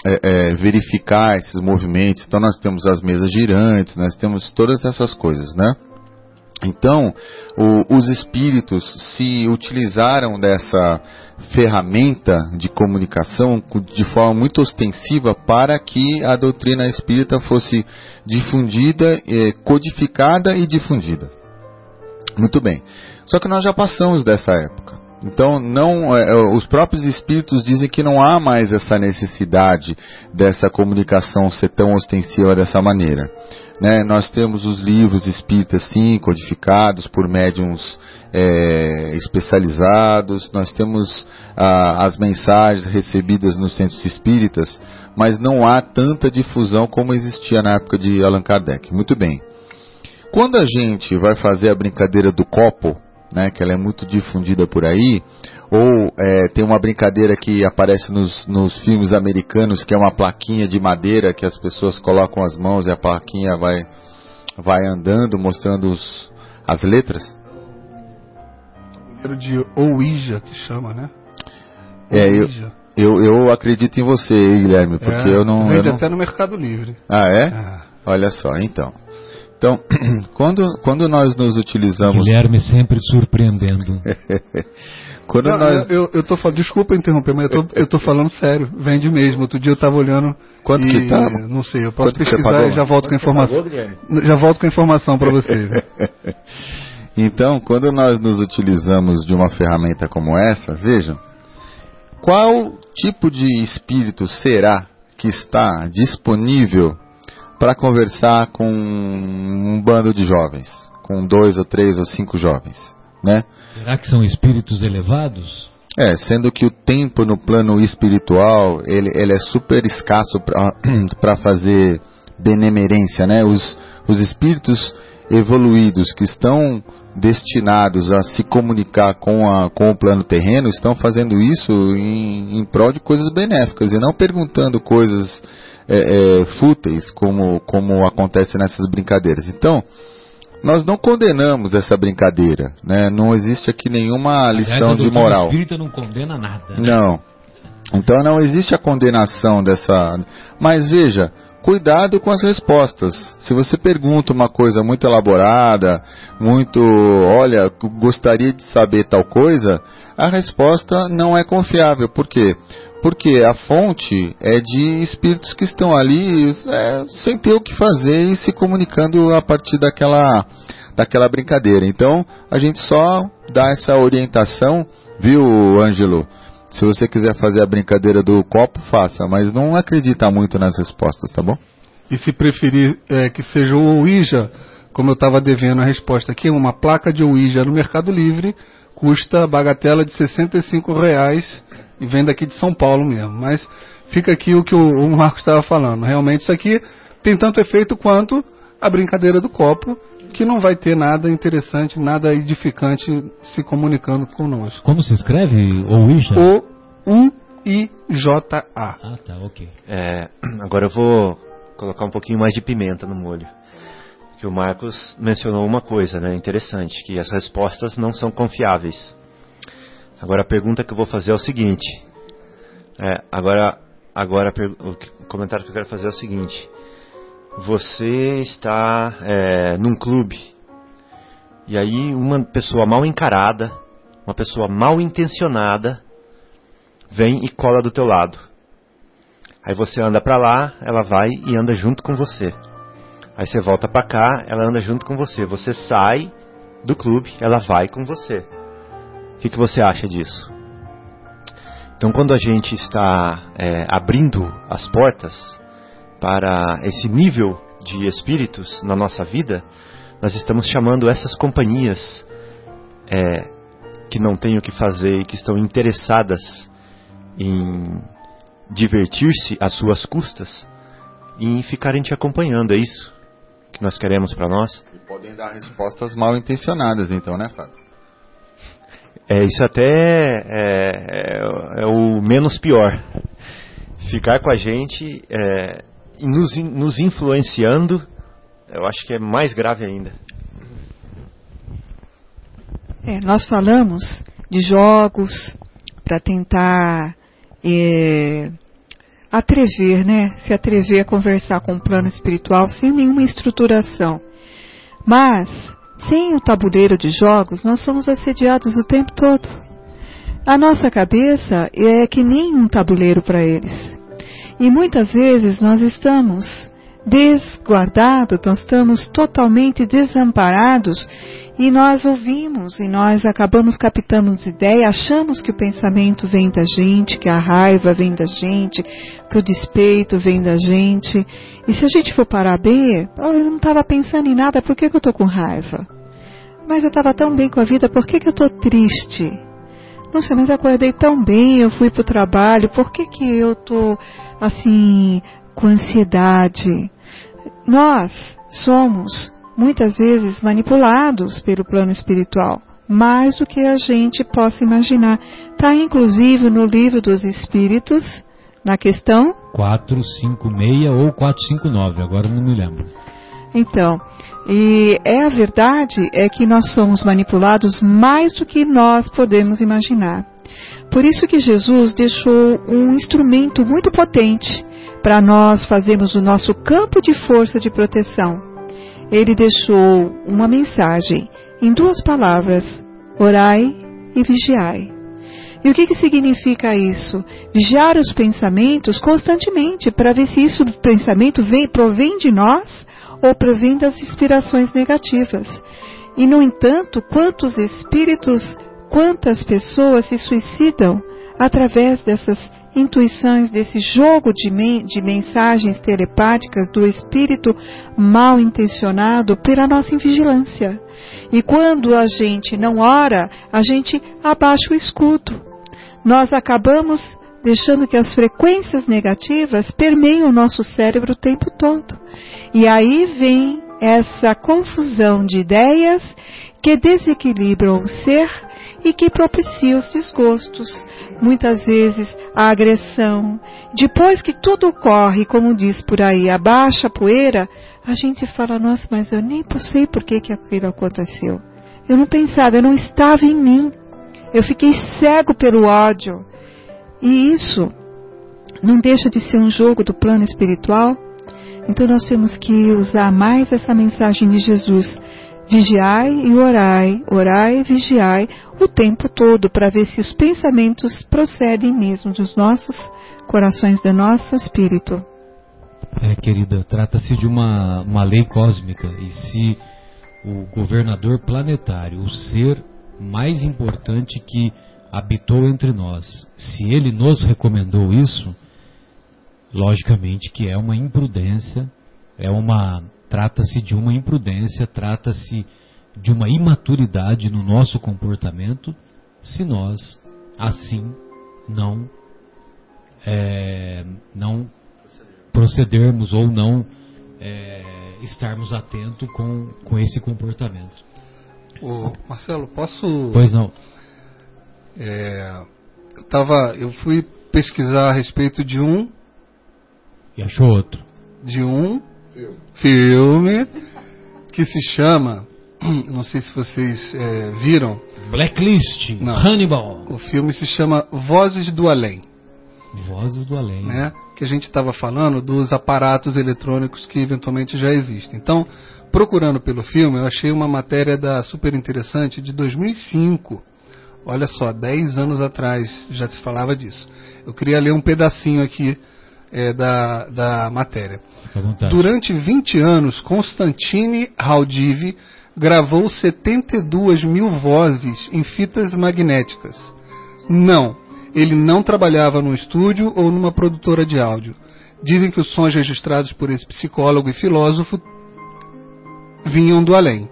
é, é, verificar esses movimentos. Então nós temos as mesas girantes, nós temos todas essas coisas, né? Então, o, os espíritos se utilizaram dessa ferramenta de comunicação de forma muito ostensiva para que a doutrina espírita fosse difundida, eh, codificada e difundida. Muito bem. Só que nós já passamos dessa época. Então, não, é, os próprios espíritos dizem que não há mais essa necessidade dessa comunicação ser tão ostensiva dessa maneira. Né? Nós temos os livros espíritas, sim, codificados por médiums é, especializados, nós temos as mensagens recebidas nos centros espíritas, mas não há tanta difusão como existia na época de Allan Kardec. Muito bem. Quando a gente vai fazer a brincadeira do copo, né, que ela é muito difundida por aí, ou é, tem uma brincadeira que aparece nos, nos filmes americanos, que é uma plaquinha de madeira que as pessoas colocam as mãos e a plaquinha vai, vai andando, mostrando os, as letras. De Ouija, que chama, né? É, eu, eu, eu acredito em você, Guilherme, porque é, eu não. Vende eu não... até no Mercado Livre. Ah, é? é? Olha só, então. Então, quando, quando nós nos utilizamos. Guilherme sempre surpreendendo. Quando não, nós... eu, eu tô falando, desculpa interromper, mas eu tô, eu tô falando sério. Vende mesmo. Outro dia eu tava olhando. Quanto e, que tá? Não sei, eu posso Quanto pesquisar e já volto com a informação. Pagou, já volto com a informação para você. então, quando nós nos utilizamos de uma ferramenta como essa, vejam, qual tipo de espírito será que está disponível para conversar com um bando de jovens, com dois ou três ou cinco jovens? né? Será que são espíritos elevados? É, sendo que o tempo no plano espiritual ele, ele é super escasso para fazer benemerência, né? Os, os espíritos evoluídos que estão destinados a se comunicar com, a, com o plano terreno estão fazendo isso em, em prol de coisas benéficas e não perguntando coisas é, é, fúteis como, como acontece nessas brincadeiras. Então, nós não condenamos essa brincadeira, né? Não existe aqui nenhuma lição de moral. O espírita não condena nada. Né? Não. Então não existe a condenação dessa. Mas veja, cuidado com as respostas. Se você pergunta uma coisa muito elaborada, muito, olha, gostaria de saber tal coisa, a resposta não é confiável. Por quê? Porque a fonte é de espíritos que estão ali é, sem ter o que fazer e se comunicando a partir daquela, daquela brincadeira. Então a gente só dá essa orientação, viu, Ângelo? Se você quiser fazer a brincadeira do copo, faça, mas não acredita muito nas respostas, tá bom? E se preferir é, que seja o Ouija, como eu estava devendo a resposta aqui, uma placa de Ouija no Mercado Livre custa bagatela de 65 reais e vem daqui de São Paulo mesmo. Mas fica aqui o que o, o Marcos estava falando. Realmente isso aqui tem tanto efeito quanto a brincadeira do copo, que não vai ter nada interessante, nada edificante se comunicando conosco. Como se escreve Ouija? O-U-I-J-A. Ah, tá, ok. É, agora eu vou colocar um pouquinho mais de pimenta no molho. Que o Marcos mencionou uma coisa, né, interessante, que as respostas não são confiáveis. Agora a pergunta que eu vou fazer é o seguinte. É, agora, agora o comentário que eu quero fazer é o seguinte. Você está é, num clube e aí uma pessoa mal encarada, uma pessoa mal intencionada, vem e cola do teu lado. Aí você anda para lá, ela vai e anda junto com você. Aí você volta para cá, ela anda junto com você. Você sai do clube, ela vai com você. O que, que você acha disso? Então, quando a gente está é, abrindo as portas para esse nível de espíritos na nossa vida, nós estamos chamando essas companhias é, que não têm o que fazer e que estão interessadas em divertir-se às suas custas e em ficarem te acompanhando. É isso que nós queremos para nós? E podem dar respostas mal intencionadas, então, né, Fábio? É, isso até é, é, é o menos pior. Ficar com a gente é, nos, nos influenciando, eu acho que é mais grave ainda. É, nós falamos de jogos para tentar é, atrever, né? Se atrever a conversar com o plano espiritual sem nenhuma estruturação. Mas, sem o tabuleiro de jogos, nós somos assediados o tempo todo. A nossa cabeça é que nem um tabuleiro para eles. E muitas vezes nós estamos desguardados, nós estamos totalmente desamparados e nós ouvimos e nós acabamos captando ideia, achamos que o pensamento vem da gente, que a raiva vem da gente, que o despeito vem da gente. E se a gente for parar oh, eu não estava pensando em nada, por que, que eu estou com raiva? Mas eu estava tão bem com a vida, por que, que eu estou triste? Nossa, mas eu acordei tão bem, eu fui para o trabalho, por que, que eu estou assim, com ansiedade? Nós somos muitas vezes manipulados pelo plano espiritual, mais do que a gente possa imaginar. Está inclusive no livro dos Espíritos, na questão 456 ou 459, agora não me lembro. Então, e é a verdade é que nós somos manipulados mais do que nós podemos imaginar. Por isso que Jesus deixou um instrumento muito potente para nós fazermos o nosso campo de força de proteção ele deixou uma mensagem em duas palavras: orai e vigiai. E o que, que significa isso? Vigiar os pensamentos constantemente para ver se isso pensamento vem, provém de nós ou provém das inspirações negativas. E, no entanto, quantos espíritos, quantas pessoas se suicidam através dessas intuições desse jogo de, men de mensagens telepáticas do espírito mal intencionado pela nossa invigilância. E quando a gente não ora, a gente abaixa o escudo. Nós acabamos deixando que as frequências negativas permeiem o nosso cérebro o tempo todo. E aí vem essa confusão de ideias que desequilibram o ser e que propicia os desgostos, muitas vezes a agressão. Depois que tudo ocorre, como diz por aí, abaixa a poeira, a gente fala, nossa, mas eu nem sei por que, que aquilo aconteceu. Eu não pensava, eu não estava em mim. Eu fiquei cego pelo ódio. E isso não deixa de ser um jogo do plano espiritual. Então nós temos que usar mais essa mensagem de Jesus Vigiai e orai, orai e vigiai o tempo todo para ver se os pensamentos procedem mesmo dos nossos corações, do nosso espírito. É, querida, trata-se de uma, uma lei cósmica e se o governador planetário, o ser mais importante que habitou entre nós, se ele nos recomendou isso, logicamente que é uma imprudência, é uma Trata-se de uma imprudência, trata-se de uma imaturidade no nosso comportamento, se nós assim não é, não procedermos ou não é, estarmos atentos com, com esse comportamento. Ô, Marcelo, posso? Pois não. É, eu tava, eu fui pesquisar a respeito de um e achou outro. de um filme que se chama, não sei se vocês é, viram, Blacklist, Não. Hannibal. o filme se chama Vozes do Além. Vozes do Além. né, que a gente estava falando dos aparatos eletrônicos que eventualmente já existem. Então, procurando pelo filme, eu achei uma matéria da super interessante de 2005. Olha só, 10 anos atrás já se falava disso. Eu queria ler um pedacinho aqui é, da, da matéria. Durante 20 anos, Constantine Haldiv gravou 72 mil vozes em fitas magnéticas. Não, ele não trabalhava num estúdio ou numa produtora de áudio. Dizem que os sons registrados por esse psicólogo e filósofo vinham do além.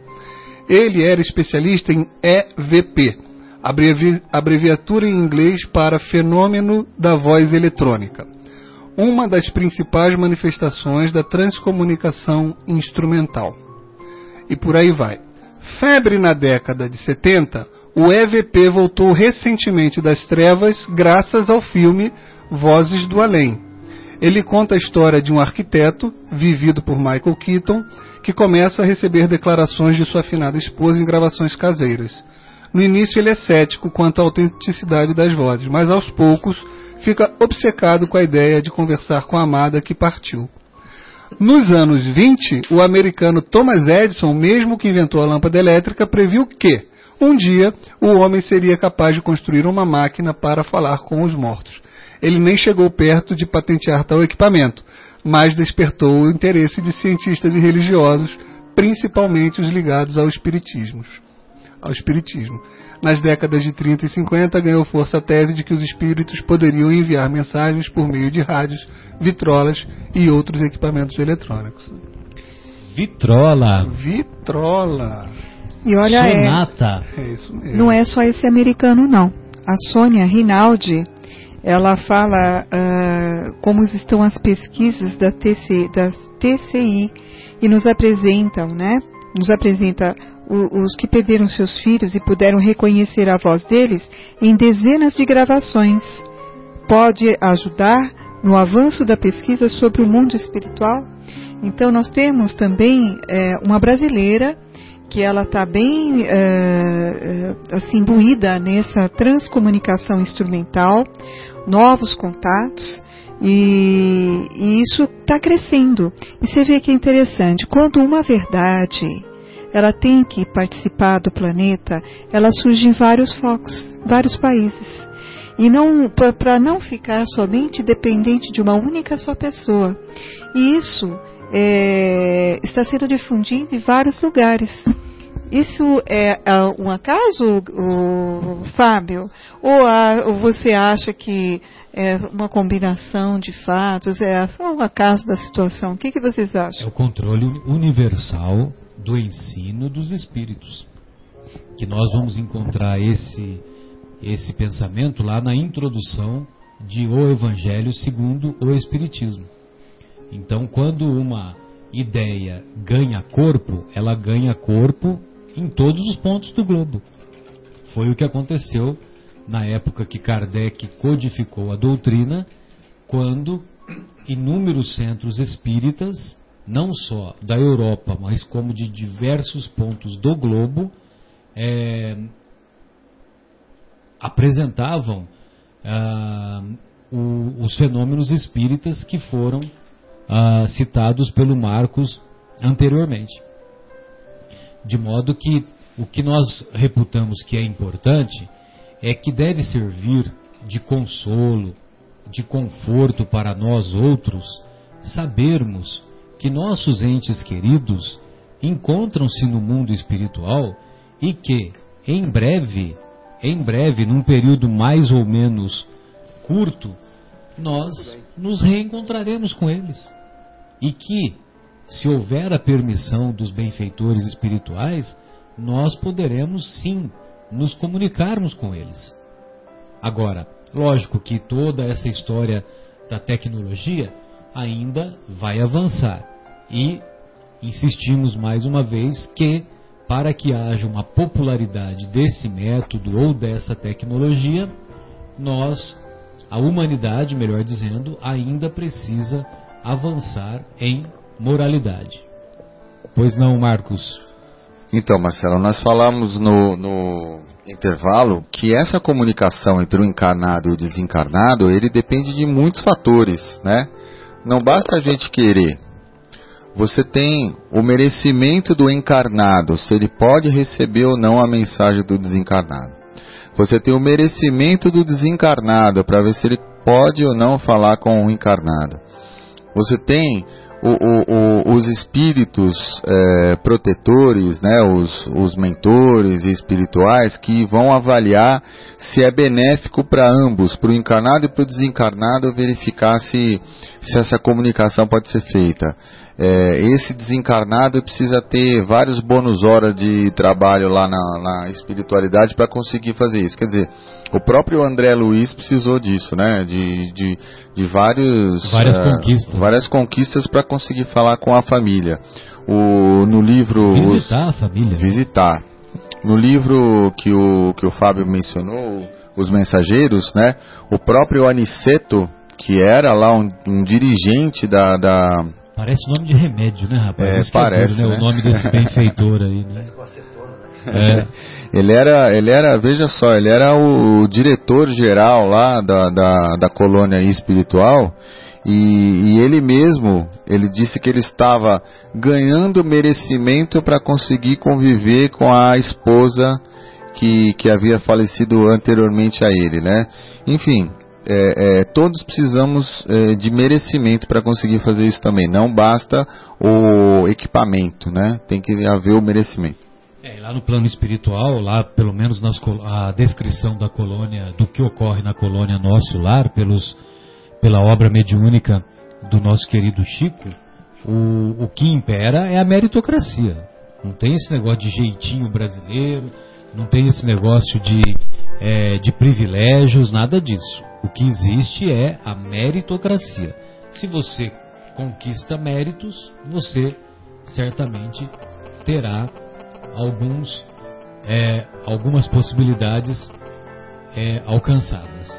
Ele era especialista em EVP, abrevi- abreviatura em inglês para Fenômeno da Voz Eletrônica uma das principais manifestações da transcomunicação instrumental. E por aí vai. Febre na década de 70, o EVP voltou recentemente das trevas graças ao filme Vozes do Além. Ele conta a história de um arquiteto, vivido por Michael Keaton, que começa a receber declarações de sua afinada esposa em gravações caseiras. No início ele é cético quanto à autenticidade das vozes, mas aos poucos fica obcecado com a ideia de conversar com a amada que partiu. Nos anos 20, o americano Thomas Edison, mesmo que inventou a lâmpada elétrica, previu que, um dia, o homem seria capaz de construir uma máquina para falar com os mortos. Ele nem chegou perto de patentear tal equipamento, mas despertou o interesse de cientistas e religiosos, principalmente os ligados ao espiritismo. Ao espiritismo. Nas décadas de 30 e 50 ganhou força a tese de que os espíritos poderiam enviar mensagens por meio de rádios, vitrolas e outros equipamentos eletrônicos. Vitrola. Vitrola. E olha, é, Sonata. É isso mesmo. não é só esse americano, não. A Sônia Rinaldi, ela fala ah, como estão as pesquisas da, TC, da TCI e nos apresentam, né? Nos apresenta os que perderam seus filhos e puderam reconhecer a voz deles em dezenas de gravações. Pode ajudar no avanço da pesquisa sobre o mundo espiritual. Então nós temos também eh, uma brasileira que ela está bem eh, eh, assim imbuída nessa transcomunicação instrumental, novos contatos e, e isso está crescendo. E você vê que é interessante quando uma verdade ela tem que participar do planeta, ela surge em vários focos, vários países. E não para não ficar somente dependente de uma única só pessoa. E isso é, está sendo difundido em vários lugares. Isso é ah, um acaso, o, Fábio? Ou, a- ou você acha que é uma combinação de fatos? É só um acaso da situação? O que, que vocês É acham? o controle uni- universal do ensino dos espíritos. Que nós vamos encontrar esse, esse pensamento lá na introdução de O Evangelho segundo o Espiritismo. Então, quando uma ideia ganha corpo, ela ganha corpo em todos os pontos do globo. Foi o que aconteceu na época que Kardec codificou a doutrina, quando inúmeros centros espíritas, não só da Europa, mas como de diversos pontos do globo, eh, apresentavam ah, o- os fenômenos espíritas que foram ah, citados pelo Marcos anteriormente. De modo que o que nós reputamos que é importante é que deve servir de consolo, de conforto para nós outros, sabermos que nossos entes queridos encontram-se no mundo espiritual e que, em breve, em breve, num período mais ou menos curto, nós nos reencontraremos com eles. E que, se houver a permissão dos benfeitores espirituais, nós poderemos sim nos comunicarmos com eles. Agora, lógico que toda essa história da tecnologia ainda vai avançar. E insistimos mais uma vez que, para que haja uma popularidade desse método ou dessa tecnologia, nós, a humanidade, melhor dizendo, ainda precisa avançar em moralidade. Pois não, Marcos? Então, Marcelo, nós falamos no, no intervalo que essa comunicação entre o encarnado e o desencarnado, ele depende de muitos fatores, né? Não basta a gente querer. Você tem o merecimento do encarnado, se ele pode receber ou não a mensagem do desencarnado. Você tem o merecimento do desencarnado para ver se ele pode ou não falar com o encarnado. Você tem o, o, o, os espíritos é, protetores, né, os, os mentores espirituais que vão avaliar se é benéfico para ambos, para o encarnado e para o desencarnado, verificar se, se essa comunicação pode ser feita é, esse desencarnado precisa ter vários bônus horas de trabalho lá na, na espiritualidade para conseguir fazer isso. Quer dizer, o próprio André Luiz precisou disso, né? De, de, de vários, várias uh, conquistas, várias conquistas para conseguir falar com a família. O, no livro visitar os, a família, visitar. No livro que o que o Fábio mencionou, os mensageiros, né? O próprio Aniceto que era lá um, um dirigente da, da Parece nome de remédio, né, rapaz? É, parece. É duro, né? O nome desse benfeitor aí, né? É. Ele era, ele era, veja só, ele era o diretor geral lá da, da, da colônia espiritual e, e, ele mesmo, ele disse que ele estava ganhando merecimento para conseguir conviver com a esposa que, que havia falecido anteriormente a ele, né? Enfim, é, é, todos precisamos é, de merecimento para conseguir fazer isso também. Não basta o equipamento, né? Tem que haver o merecimento. É, lá no plano espiritual, lá pelo menos nas, a descrição da colônia, do que ocorre na colônia Nosso Lar, pelos, pela obra mediúnica do nosso querido Chico, o, o que impera é a meritocracia. Não tem esse negócio de jeitinho brasileiro, não tem esse negócio de, é, de privilégios, nada disso. O que existe é a meritocracia. Se você conquista méritos, você certamente terá alguns, é, algumas possibilidades é, alcançadas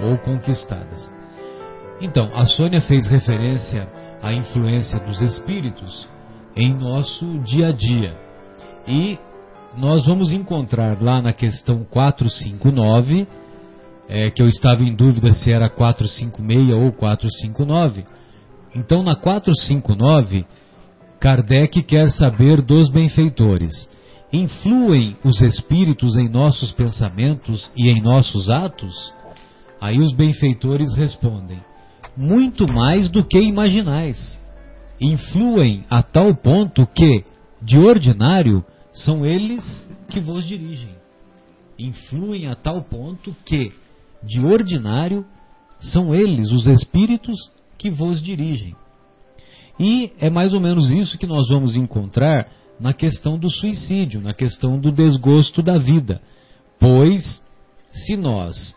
ou conquistadas. Então, a Sônia fez referência à influência dos espíritos em nosso dia a dia. E nós vamos encontrar lá na questão 459 é, que eu estava em dúvida se era 456 ou 459. Então, na 459, Kardec quer saber dos benfeitores. Influem os espíritos em nossos pensamentos e em nossos atos? Aí os benfeitores respondem: Muito mais do que imaginais. Influem a tal ponto que, de ordinário, são eles que vos dirigem. Influem a tal ponto que, de ordinário, são eles, os espíritos, que vos dirigem. E é mais ou menos isso que nós vamos encontrar na questão do suicídio, na questão do desgosto da vida. Pois, se nós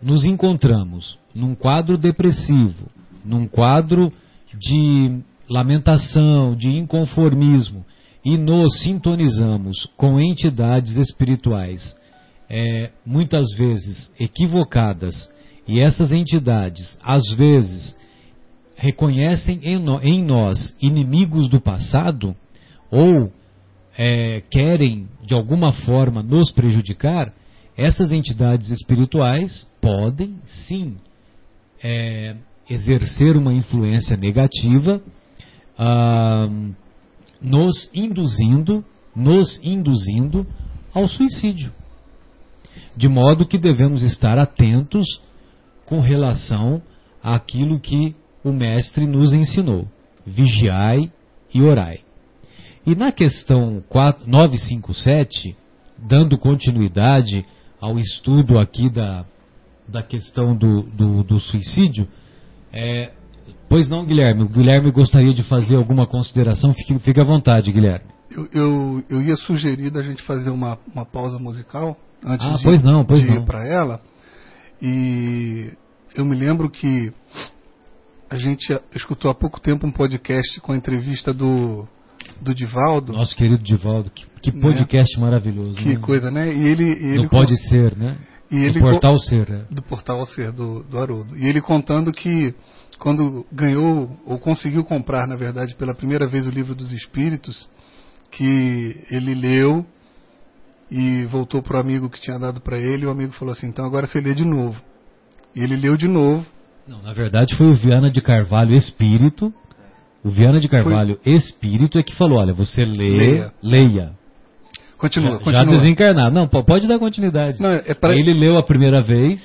nos encontramos num quadro depressivo, num quadro de lamentação, de inconformismo, e nos sintonizamos com entidades espirituais é, muitas vezes equivocadas e essas entidades, às vezes, reconhecem em, no, em nós inimigos do passado ou é, querem de alguma forma nos prejudicar, essas entidades espirituais podem sim é, exercer uma influência negativa, ah, nos induzindo, nos induzindo ao suicídio. De modo que devemos estar atentos com relação àquilo que o Mestre nos ensinou: vigiai e orai. E na questão 4, 957, dando continuidade ao estudo aqui da, da questão do, do, do suicídio, é, pois não, Guilherme? O Guilherme gostaria de fazer alguma consideração? Fique, fique à vontade, Guilherme. Eu, eu, eu ia sugerir da gente fazer uma, uma pausa musical antes ah, de, pois não, pois de ir para ela. E eu me lembro que a gente escutou há pouco tempo um podcast com a entrevista do, do Divaldo. Nosso querido Divaldo, que, que né? podcast né? maravilhoso. Que né? coisa, né? E ele, ele Não pode ser, né? E ele do Portal. Ser. É. Do Portal Ser, do, do Haroldo. E ele contando que quando ganhou, ou conseguiu comprar, na verdade, pela primeira vez o livro dos Espíritos, que ele leu e voltou para o amigo que tinha dado para ele, e o amigo falou assim: então agora você lê de novo. E ele leu de novo. Não, na verdade foi o Viana de Carvalho Espírito. O Viana de Carvalho foi... Espírito é que falou: olha, você lê, leia. leia. Continua, já, continua. Já desencarnado. Não, pode dar continuidade. Não, é pra... Ele leu a primeira vez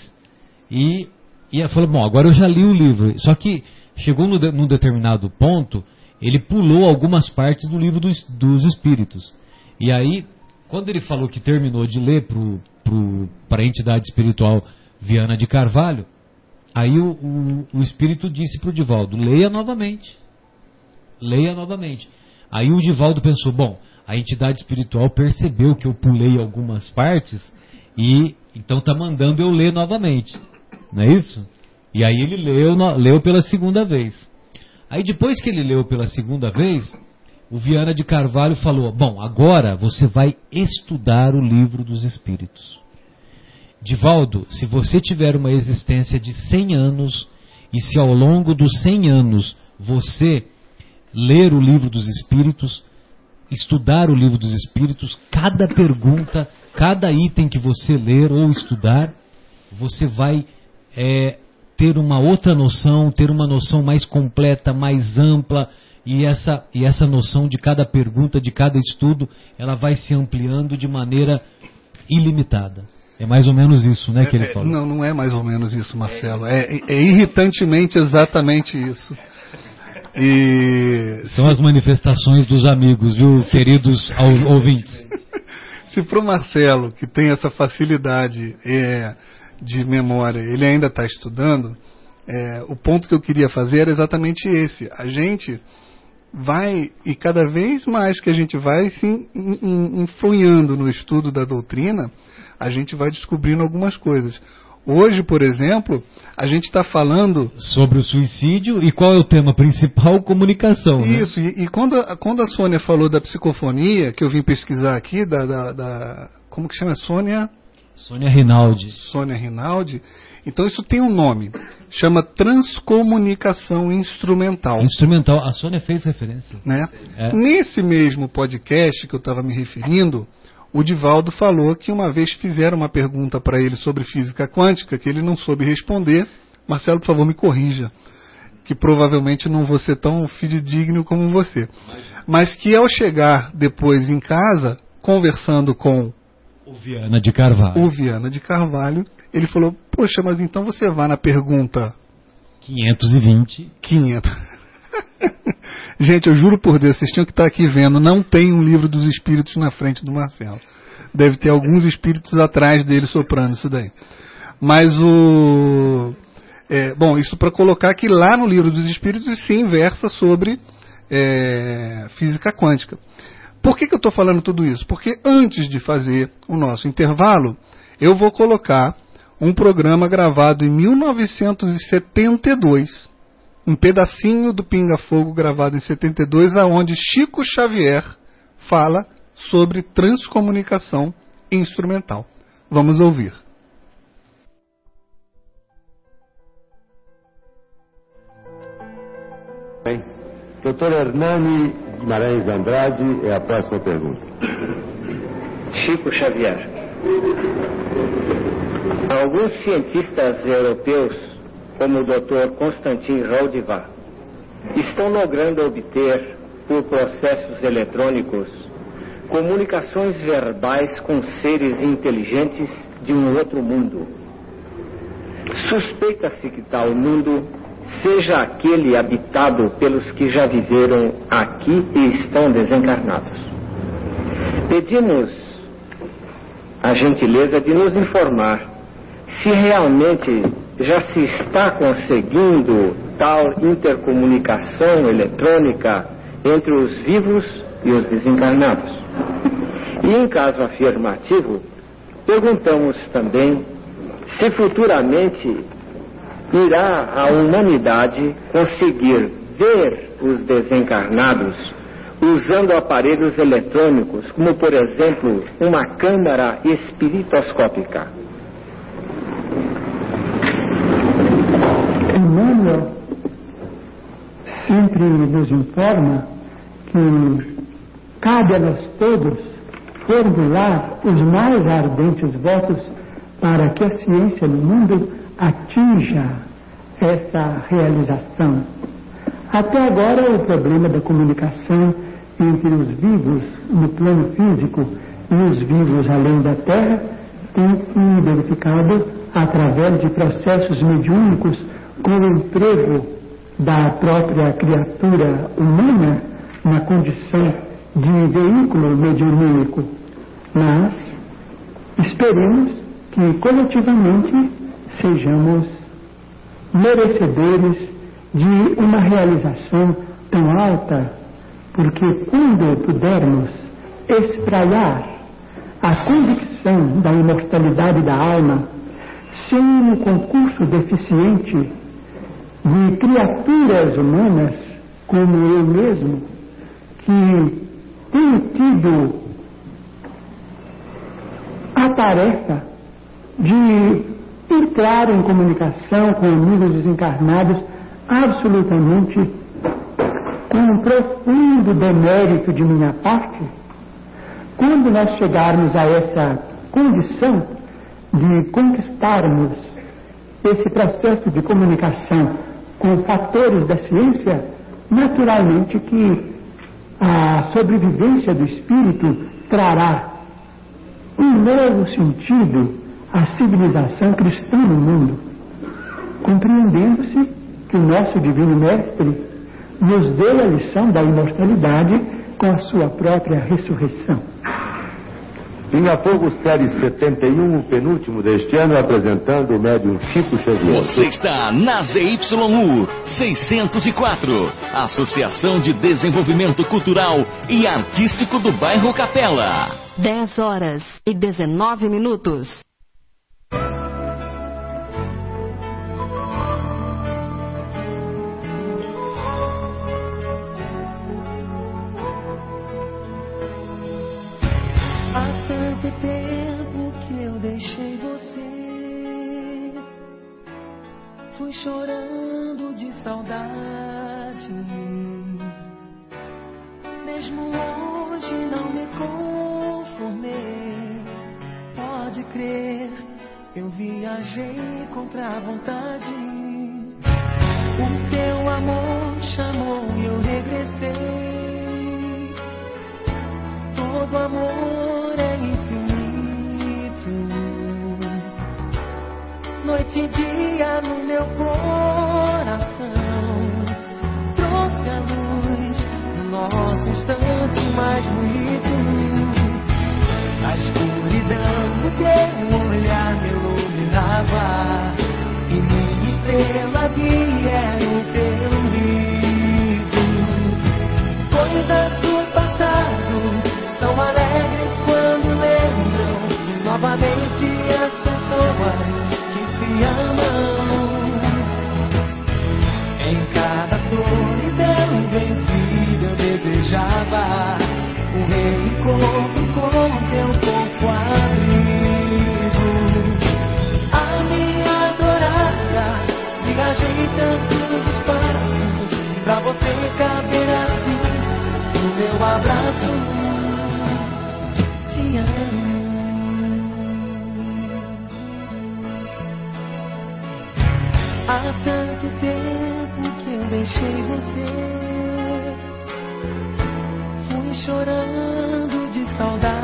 e, e falou: bom, agora eu já li o livro. Só que chegou no, num determinado ponto, ele pulou algumas partes do livro dos, dos espíritos. E aí quando ele falou que terminou de ler para a entidade espiritual Viana de Carvalho, aí o, o, o espírito disse para o Divaldo: leia novamente. Leia novamente. Aí o Divaldo pensou: bom, a entidade espiritual percebeu que eu pulei algumas partes e então está mandando eu ler novamente. Não é isso? E aí ele leu, leu pela segunda vez. Aí depois que ele leu pela segunda vez, o Viana de Carvalho falou: Bom, agora você vai estudar o livro dos Espíritos. Divaldo, se você tiver uma existência de 100 anos e se ao longo dos 100 anos você ler o livro dos Espíritos, estudar o livro dos Espíritos, cada pergunta, cada item que você ler ou estudar, você vai é, ter uma outra noção, ter uma noção mais completa, mais ampla e essa, e essa noção de cada pergunta, de cada estudo, ela vai se ampliando de maneira ilimitada. É mais ou menos isso, né, que ele é, falou. Não, não é mais ou menos isso, Marcelo. É, é irritantemente exatamente isso. E São as manifestações dos amigos, viu, queridos ouvintes. se para o Marcelo, que tem essa facilidade é, de memória, ele ainda está estudando, é, o ponto que eu queria fazer era exatamente esse. A gente vai, e cada vez mais que a gente vai se influindo no estudo da doutrina, a gente vai descobrindo algumas coisas. Hoje, por exemplo, a gente está falando. Sobre o suicídio e qual é o tema principal? Comunicação. Né? Isso, né? e, e, quando, a, quando a Sônia falou da psicofonia, que eu vim pesquisar aqui, da. da, da como que chama? Sônia? Sônia Rinaldi. Sônia Rinaldi. Então isso tem um nome, chama transcomunicação instrumental. Instrumental, a Sônia fez referência. Né? É. Nesse mesmo podcast que eu estava me referindo, o Divaldo falou que uma vez fizeram uma pergunta para ele sobre física quântica que ele não soube responder. Marcelo, por favor, me corrija, que provavelmente não vou ser tão fidedigno como você. Mas que ao chegar depois em casa, conversando com o Viana de Carvalho. O Viana de Carvalho, ele falou: Poxa, mas então você vai na pergunta 520. 500. Gente, eu juro por Deus, vocês tinham que estar aqui vendo. Não tem um livro dos espíritos na frente do Marcelo. Deve ter alguns espíritos atrás dele soprando isso daí. Mas o. É, bom, isso para colocar que lá no livro dos espíritos se inversa sobre é, física quântica. Por que, que eu estou falando tudo isso? Porque antes de fazer o nosso intervalo, eu vou colocar um programa gravado em 1972, um pedacinho do Pinga Fogo gravado em 72, aonde Chico Xavier fala sobre transcomunicação instrumental. Vamos ouvir. Bem, doutor Hernani Guimarães Andrade é a próxima pergunta. Chico Xavier. Alguns cientistas europeus, como o Dr. Constantin Raudiva, estão logrando obter, por processos eletrônicos, comunicações verbais com seres inteligentes de um outro mundo. Suspeita-se que tal mundo seja aquele habitado pelos que já viveram aqui e estão desencarnados. Pedimos a gentileza de nos informar se realmente já se está conseguindo tal intercomunicação eletrônica entre os vivos e os desencarnados. E em caso afirmativo, perguntamos também se futuramente irá a humanidade conseguir ver os desencarnados usando aparelhos eletrônicos, como por exemplo uma câmara espiritoscópica. Sempre nos informa que cabe a nós todos formular os mais ardentes votos para que a ciência no mundo atinja essa realização. Até agora, o problema da comunicação entre os vivos no plano físico e os vivos além da Terra tem se verificado através de processos mediúnicos com o emprego da própria criatura humana na condição de veículo mediúnico. Mas esperemos que coletivamente sejamos merecedores de uma realização tão alta, porque quando pudermos espraiar a convicção da imortalidade da alma, sem um concurso deficiente de criaturas humanas, como eu mesmo, que tenho tido a tarefa de entrar em comunicação com amigos desencarnados absolutamente com um profundo demérito de minha parte, quando nós chegarmos a essa condição de conquistarmos esse processo de comunicação com fatores da ciência, naturalmente que a sobrevivência do espírito trará um novo sentido à civilização cristã no mundo, compreendendo-se que o nosso Divino Mestre nos deu a lição da imortalidade com a sua própria ressurreição. Pinga Fogo Série 71, o penúltimo deste ano, apresentando o médium Chico Xavier. Você está na ZYU 604, Associação de Desenvolvimento Cultural e Artístico do Bairro Capela. 10 horas e 19 minutos. Tempo que eu deixei você. Fui chorando de saudade. Mesmo hoje não me conformei. Pode crer, eu viajei contra a vontade. O teu amor chamou e eu regressei. Todo amor Noite e dia no meu coração. Trouxe a luz no nosso instante mais bonito. A escuridão do teu olhar me iluminava. E minha estrela guia o teu se amam. Em cada solidão eu desejava um reencontro com teu corpo abrigo. A minha adorada, viajei tantos espaços pra você caber assim no meu abraço. Amo. Há tanto tempo que eu deixei você. Fui chorando de saudade.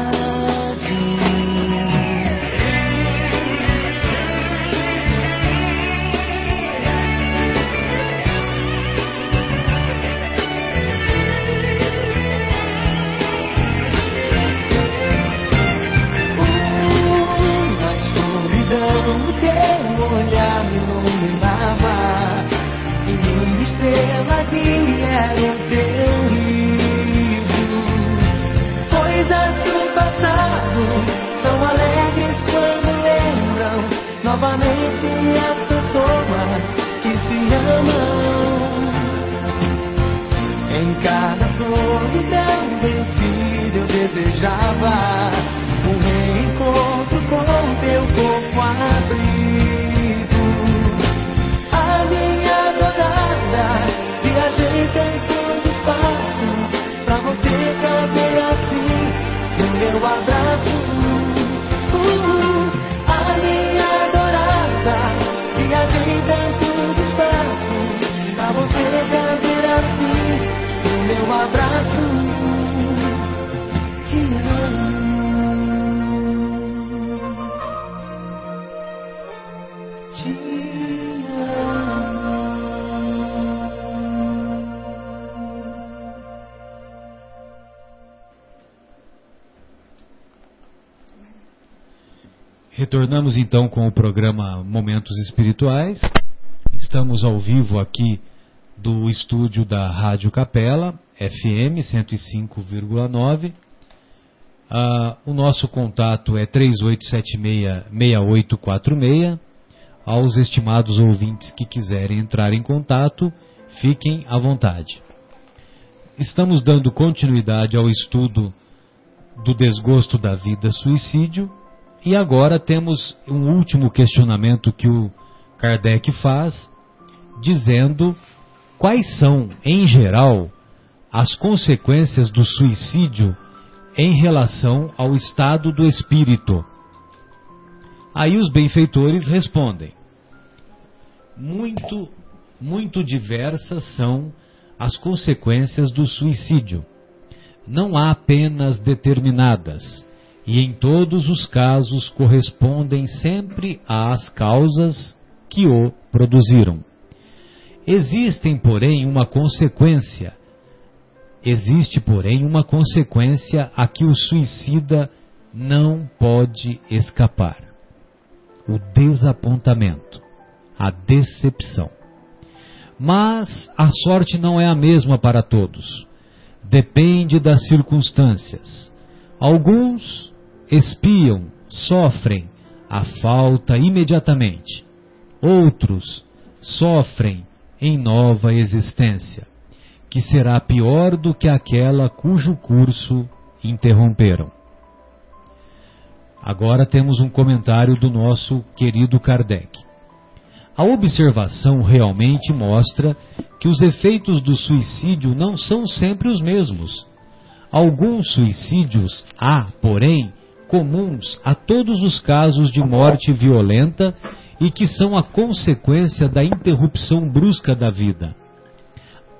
Solidão vencida eu desejava um abraço. Te amo. Retornamos então com o programa Momentos Espirituais. Estamos ao vivo aqui do estúdio da Rádio Capela, FM 105,9. Ah, o nosso contato é 3876-6846. Aos estimados ouvintes que quiserem entrar em contato, fiquem à vontade. Estamos dando continuidade ao estudo do desgosto da vida suicídio e agora temos um último questionamento que o Kardec faz, dizendo quais são, em geral, as consequências do suicídio em relação ao estado do espírito. Aí os benfeitores respondem: muito, muito diversas são as consequências do suicídio. Não há penas determinadas, e em todos os casos correspondem sempre às causas que o produziram. Existem, porém, uma consequência. Existe, porém, uma consequência a que o suicida não pode escapar: o desapontamento, a decepção. Mas a sorte não é a mesma para todos. Depende das circunstâncias. Alguns espiam, sofrem a falta imediatamente. Outros sofrem em nova existência, que será pior do que aquela cujo curso interromperam. Agora temos um comentário do nosso querido Kardec. A observação realmente mostra que os efeitos do suicídio não são sempre os mesmos. Alguns suicídios há, porém, comuns a todos os casos de morte violenta e que são a consequência da interrupção brusca da vida.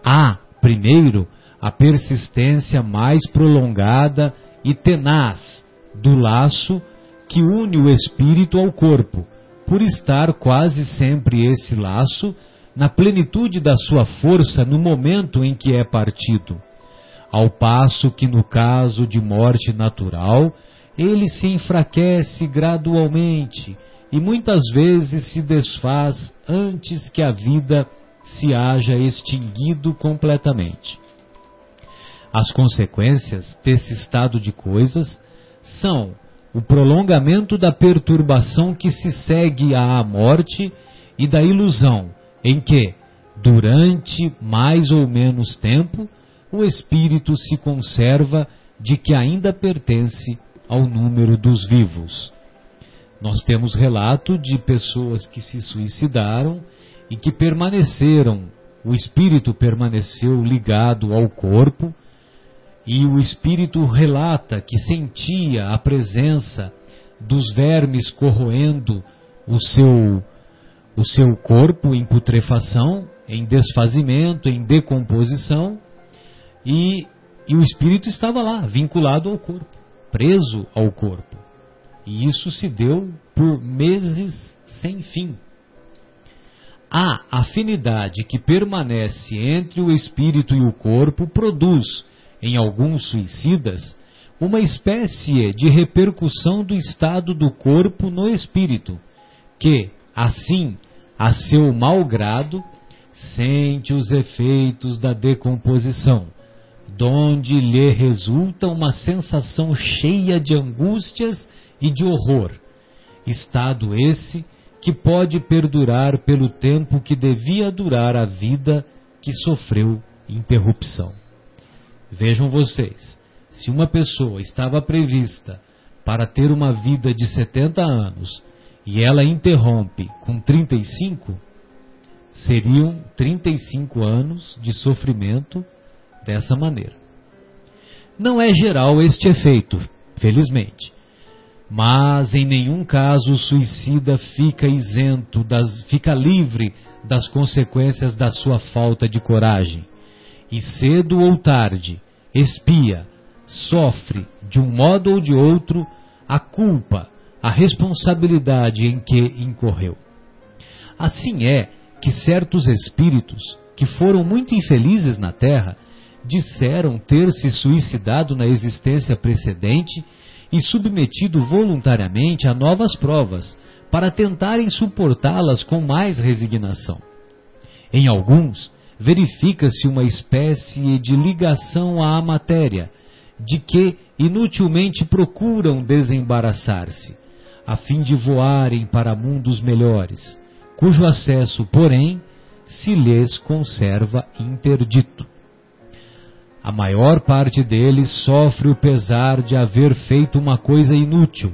Há, primeiro, a persistência mais prolongada e tenaz do laço que une o espírito ao corpo, por estar quase sempre esse laço na plenitude da sua força no momento em que é partido. Ao passo que no caso de morte natural, ele se enfraquece gradualmente e muitas vezes se desfaz antes que a vida se haja extinguido completamente. As consequências desse estado de coisas são o prolongamento da perturbação que se segue à morte e da ilusão em que, durante mais ou menos tempo, o espírito se conserva de que ainda pertence ao número dos vivos. Nós temos relato de pessoas que se suicidaram e que permaneceram, o espírito permaneceu ligado ao corpo, e o espírito relata que sentia a presença dos vermes corroendo o seu, o seu corpo em putrefação, em desfazimento, em decomposição, e, e o espírito estava lá, vinculado ao corpo, preso ao corpo. E isso se deu por meses sem fim. A afinidade que permanece entre o espírito e o corpo produz, em alguns suicidas, uma espécie de repercussão do estado do corpo no espírito, que, assim, a seu mau grado, sente os efeitos da decomposição, donde lhe resulta uma sensação cheia de angústias e de horror, estado esse que pode perdurar pelo tempo que devia durar a vida que sofreu interrupção. Vejam vocês, se uma pessoa estava prevista para ter uma vida de 70 anos e ela interrompe com 35, seriam 35 anos de sofrimento dessa maneira. Não é geral este efeito, felizmente. Mas em nenhum caso o suicida fica isento, das, fica livre das consequências da sua falta de coragem. E cedo ou tarde, expia, sofre, de um modo ou de outro, a culpa, a responsabilidade em que incorreu. Assim é que certos espíritos, que foram muito infelizes na Terra, disseram ter se suicidado na existência precedente e submetido voluntariamente a novas provas, para tentarem suportá-las com mais resignação. Em alguns, verifica-se uma espécie de ligação à matéria, de que inutilmente procuram desembaraçar-se, a fim de voarem para mundos melhores, cujo acesso, porém, se lhes conserva interdito. A maior parte deles sofre o pesar de haver feito uma coisa inútil,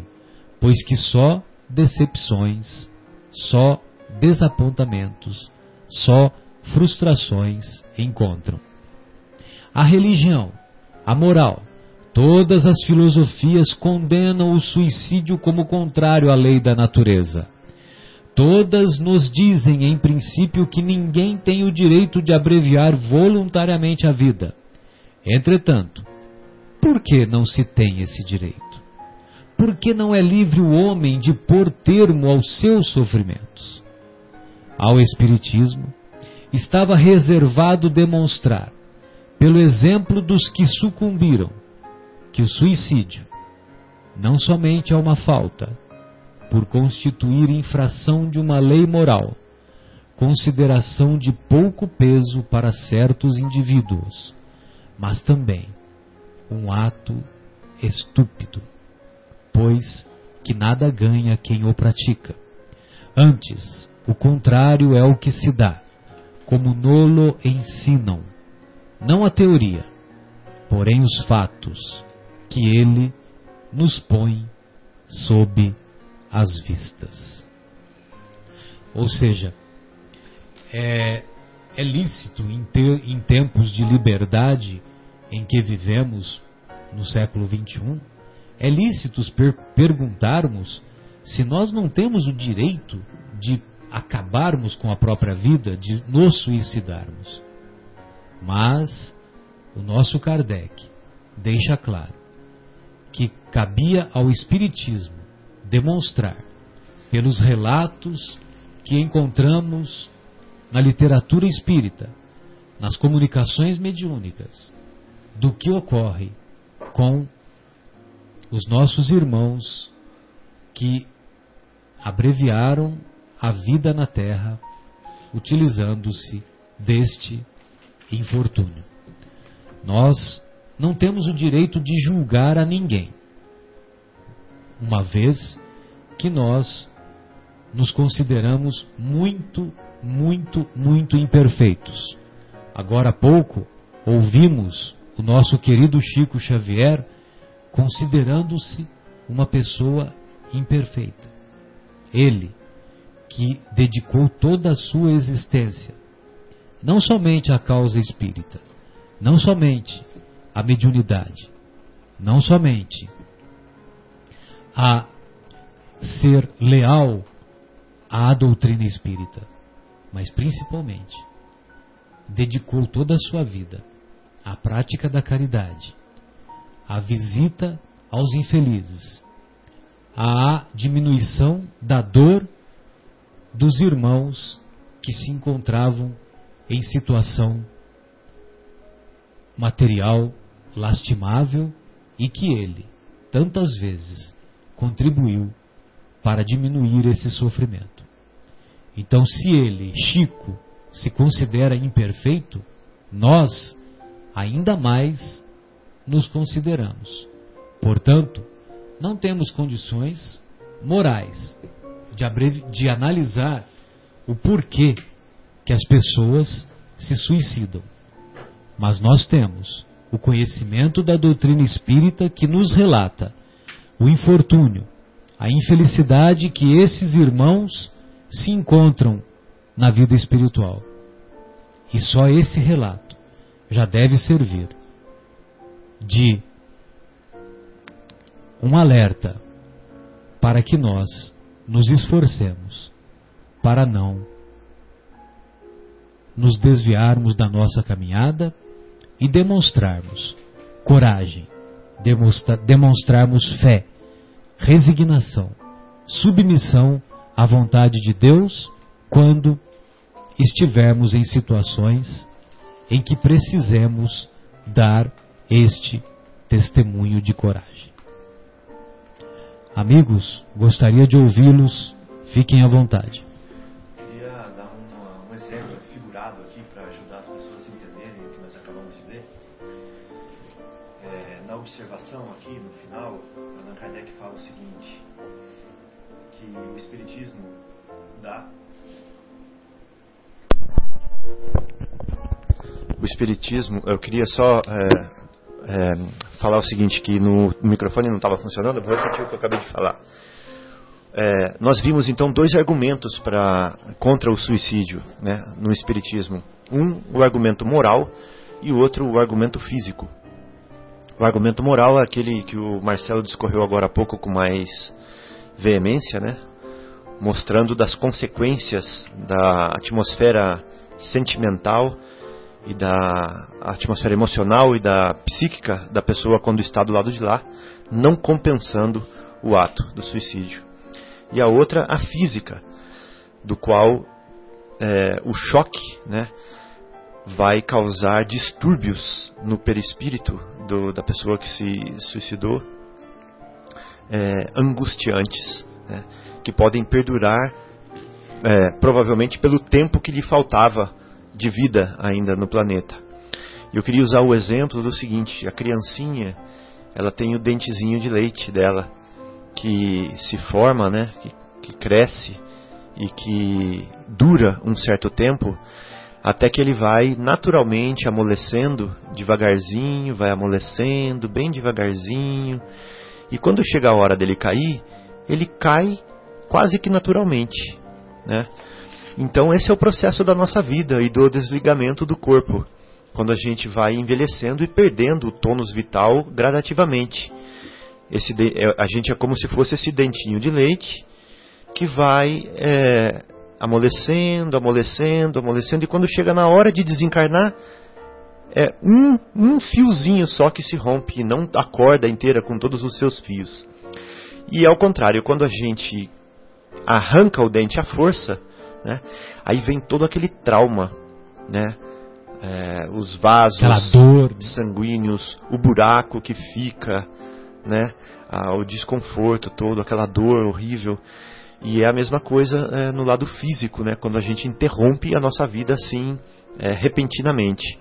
pois que só decepções, só desapontamentos, só frustrações encontram. A religião, a moral, todas as filosofias condenam o suicídio como contrário à lei da natureza. Todas nos dizem, em princípio, que ninguém tem o direito de abreviar voluntariamente a vida. Entretanto, por que não se tem esse direito? Por que não é livre o homem de pôr termo aos seus sofrimentos? Ao Espiritismo, estava reservado demonstrar, pelo exemplo dos que sucumbiram, que o suicídio não somente é uma falta, por constituir infração de uma lei moral, consideração de pouco peso para certos indivíduos, mas também um ato estúpido, pois que nada ganha quem o pratica. Antes, o contrário é o que se dá como nolo ensinam, não a teoria, porém os fatos que ele nos põe sob as vistas. Ou seja, é, é lícito em, ter, em tempos de liberdade em que vivemos no século XXI, é lícito per perguntarmos se nós não temos o direito de acabarmos com a própria vida, de nos suicidarmos. Mas o nosso Kardec deixa claro que cabia ao Espiritismo demonstrar, pelos relatos que encontramos na literatura espírita, nas comunicações mediúnicas, do que ocorre com os nossos irmãos que abreviaram a vida na terra, utilizando-se deste infortúnio. Nós não temos o direito de julgar a ninguém, uma vez que nós nos consideramos muito, muito, muito imperfeitos. Agora há pouco ouvimos o nosso querido Chico Xavier considerando-se uma pessoa imperfeita. Ele, que dedicou toda a sua existência, não somente à causa espírita, não somente à mediunidade, não somente a ser leal à doutrina espírita, mas principalmente dedicou toda a sua vida à prática da caridade, à visita aos infelizes, à diminuição da dor dos irmãos que se encontravam em situação material lastimável e que ele, tantas vezes, contribuiu para diminuir esse sofrimento. Então, se ele, Chico, se considera imperfeito, nós ainda mais nos consideramos. Portanto, não temos condições morais de, de analisar o porquê que as pessoas se suicidam. Mas nós temos o conhecimento da doutrina espírita que nos relata o infortúnio, a infelicidade que esses irmãos se encontram na vida espiritual. E só esse relato já deve servir de um alerta para que nós nos esforcemos para não nos desviarmos da nossa caminhada e demonstrarmos coragem, demonstra, demonstrarmos fé, resignação, submissão à vontade de Deus quando estivermos em situações em que precisemos dar este testemunho de coragem. Amigos, gostaria de ouvi-los. Fiquem à vontade. Queria dar um, um exemplo figurado aqui para ajudar as pessoas a entenderem o que nós acabamos de ler. É, na observação aqui no final, Allan Kardec fala o seguinte: que o Espiritismo dá. O Espiritismo, eu queria só é, é, falar o seguinte, que no, microfone não estava funcionando, vou repetir o que eu acabei de falar. É, nós vimos então dois argumentos para contra o suicídio né, no Espiritismo. Um, o argumento moral, e o outro, o argumento físico. O argumento moral é aquele que o Marcelo discorreu agora há pouco com mais veemência, né? mostrando das consequências da atmosfera sentimental e da atmosfera emocional e da psíquica da pessoa quando está do lado de lá, não compensando o ato do suicídio. E a outra, a física, do qual é, o choque né, vai causar distúrbios no perispírito do, da pessoa que se suicidou, é, angustiantes, né, que podem perdurar é, provavelmente pelo tempo que lhe faltava de vida ainda no planeta. Eu queria usar o exemplo do seguinte: a criancinha, ela tem o dentezinho de leite dela que se forma, né, que, que cresce e que dura um certo tempo até que ele vai naturalmente amolecendo devagarzinho, vai amolecendo bem devagarzinho, e quando chega a hora dele cair, ele cai quase que naturalmente, né? Então esse é o processo da nossa vida e do desligamento do corpo, quando a gente vai envelhecendo e perdendo o tônus vital gradativamente. Esse é, a gente é como se fosse esse dentinho de leite que vai é, amolecendo, amolecendo, amolecendo, e quando chega na hora de desencarnar, é um, um fiozinho só que se rompe, não a corda inteira com todos os seus fios. E ao contrário, quando a gente arranca o dente à força, né, aí vem todo aquele trauma, né, é, os vasos sanguíneos, o buraco que fica, né, o desconforto todo, aquela dor horrível. E é a mesma coisa é, no lado físico, né? quando a gente interrompe a nossa vida assim é, repentinamente.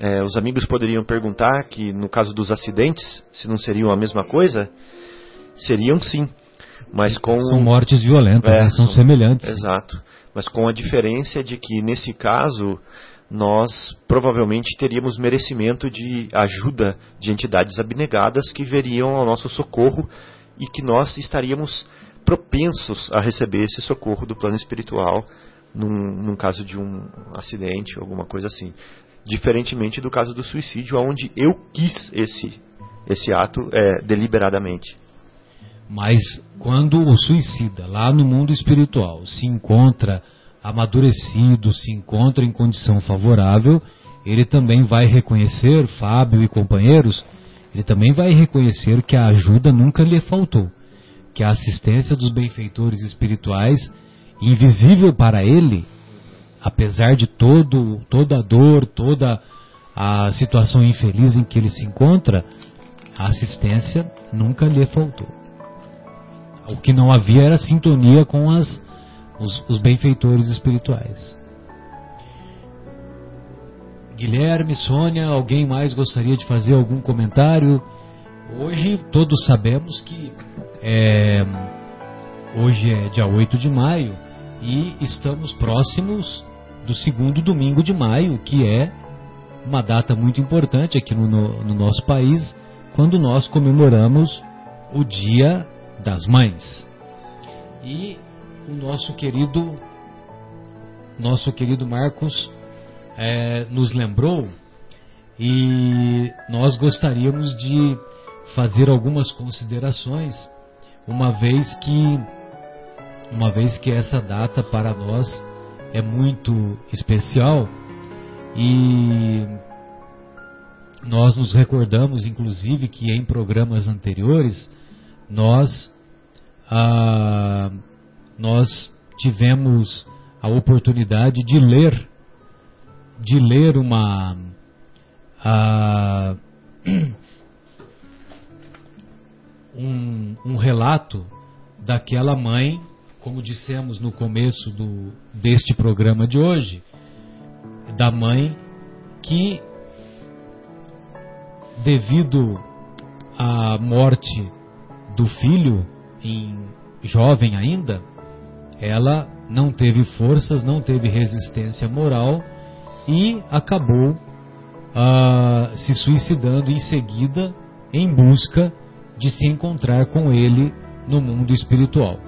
É, os amigos poderiam perguntar que no caso dos acidentes, se não seriam a mesma coisa? Seriam sim, mas com são mortes violentas, é, né? são, são semelhantes. Exato, mas com a diferença de que nesse caso nós provavelmente teríamos merecimento de ajuda de entidades abnegadas que veriam ao nosso socorro e que nós estaríamos propensos a receber esse socorro do plano espiritual num, num caso de um acidente, alguma coisa assim. Diferentemente do caso do suicídio, onde eu quis esse, esse ato é, deliberadamente. Mas quando o suicida, lá no mundo espiritual, se encontra amadurecido, se encontra em condição favorável, ele também vai reconhecer, Fábio e companheiros, ele também vai reconhecer que a ajuda nunca lhe faltou que a assistência dos benfeitores espirituais, invisível para ele, apesar de todo, toda a dor, toda a situação infeliz em que ele se encontra, a assistência nunca lhe faltou. O que não havia era sintonia com as, os, os benfeitores espirituais. Guilherme, Sônia, alguém mais gostaria de fazer algum comentário? Hoje todos sabemos que é, hoje é dia 8 de maio e estamos próximos do segundo domingo de maio, que é uma data muito importante aqui no, no, no nosso país, quando nós comemoramos o Dia das Mães. E o nosso querido, nosso querido Marcos é, nos lembrou e nós gostaríamos de fazer algumas considerações, uma vez que uma vez que essa data para nós é muito especial e nós nos recordamos inclusive que em programas anteriores nós ah, nós tivemos a oportunidade de ler de ler uma ah, um, um relato daquela mãe, como dissemos no começo do, deste programa de hoje, da mãe que, devido à morte do filho, em jovem ainda, ela não teve forças, não teve resistência moral e acabou ah, se suicidando em seguida em busca de se encontrar com ele no mundo espiritual.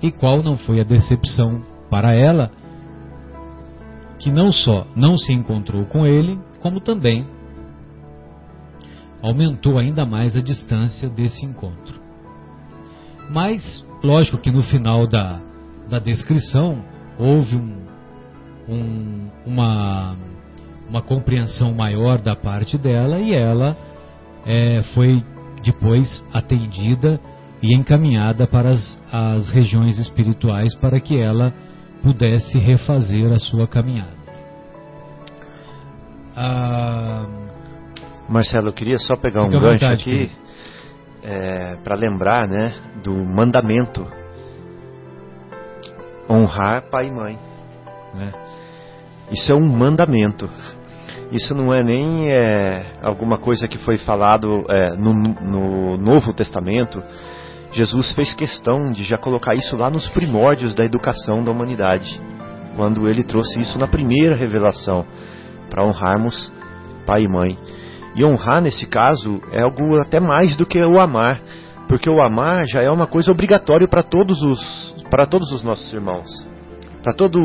E qual não foi a decepção para ela, que não só não se encontrou com ele, como também aumentou ainda mais a distância desse encontro. Mas, lógico que no final da, da descrição houve um, um, uma, uma compreensão maior da parte dela e ela é, foi depois atendida e encaminhada para as, as regiões espirituais para que ela pudesse refazer a sua caminhada. Ah, Marcelo, eu queria só pegar um gancho vontade, aqui é, para lembrar né, do mandamento honrar pai e mãe. Né? Isso é um mandamento. Isso não é nem é, alguma coisa que foi falado é, no, no Novo Testamento. Jesus fez questão de já colocar isso lá nos primórdios da educação da humanidade, quando ele trouxe isso na primeira revelação, para honrarmos pai e mãe. E honrar, nesse caso, é algo até mais do que o amar, porque o amar já é uma coisa obrigatória para todos os para todos os nossos irmãos, para todo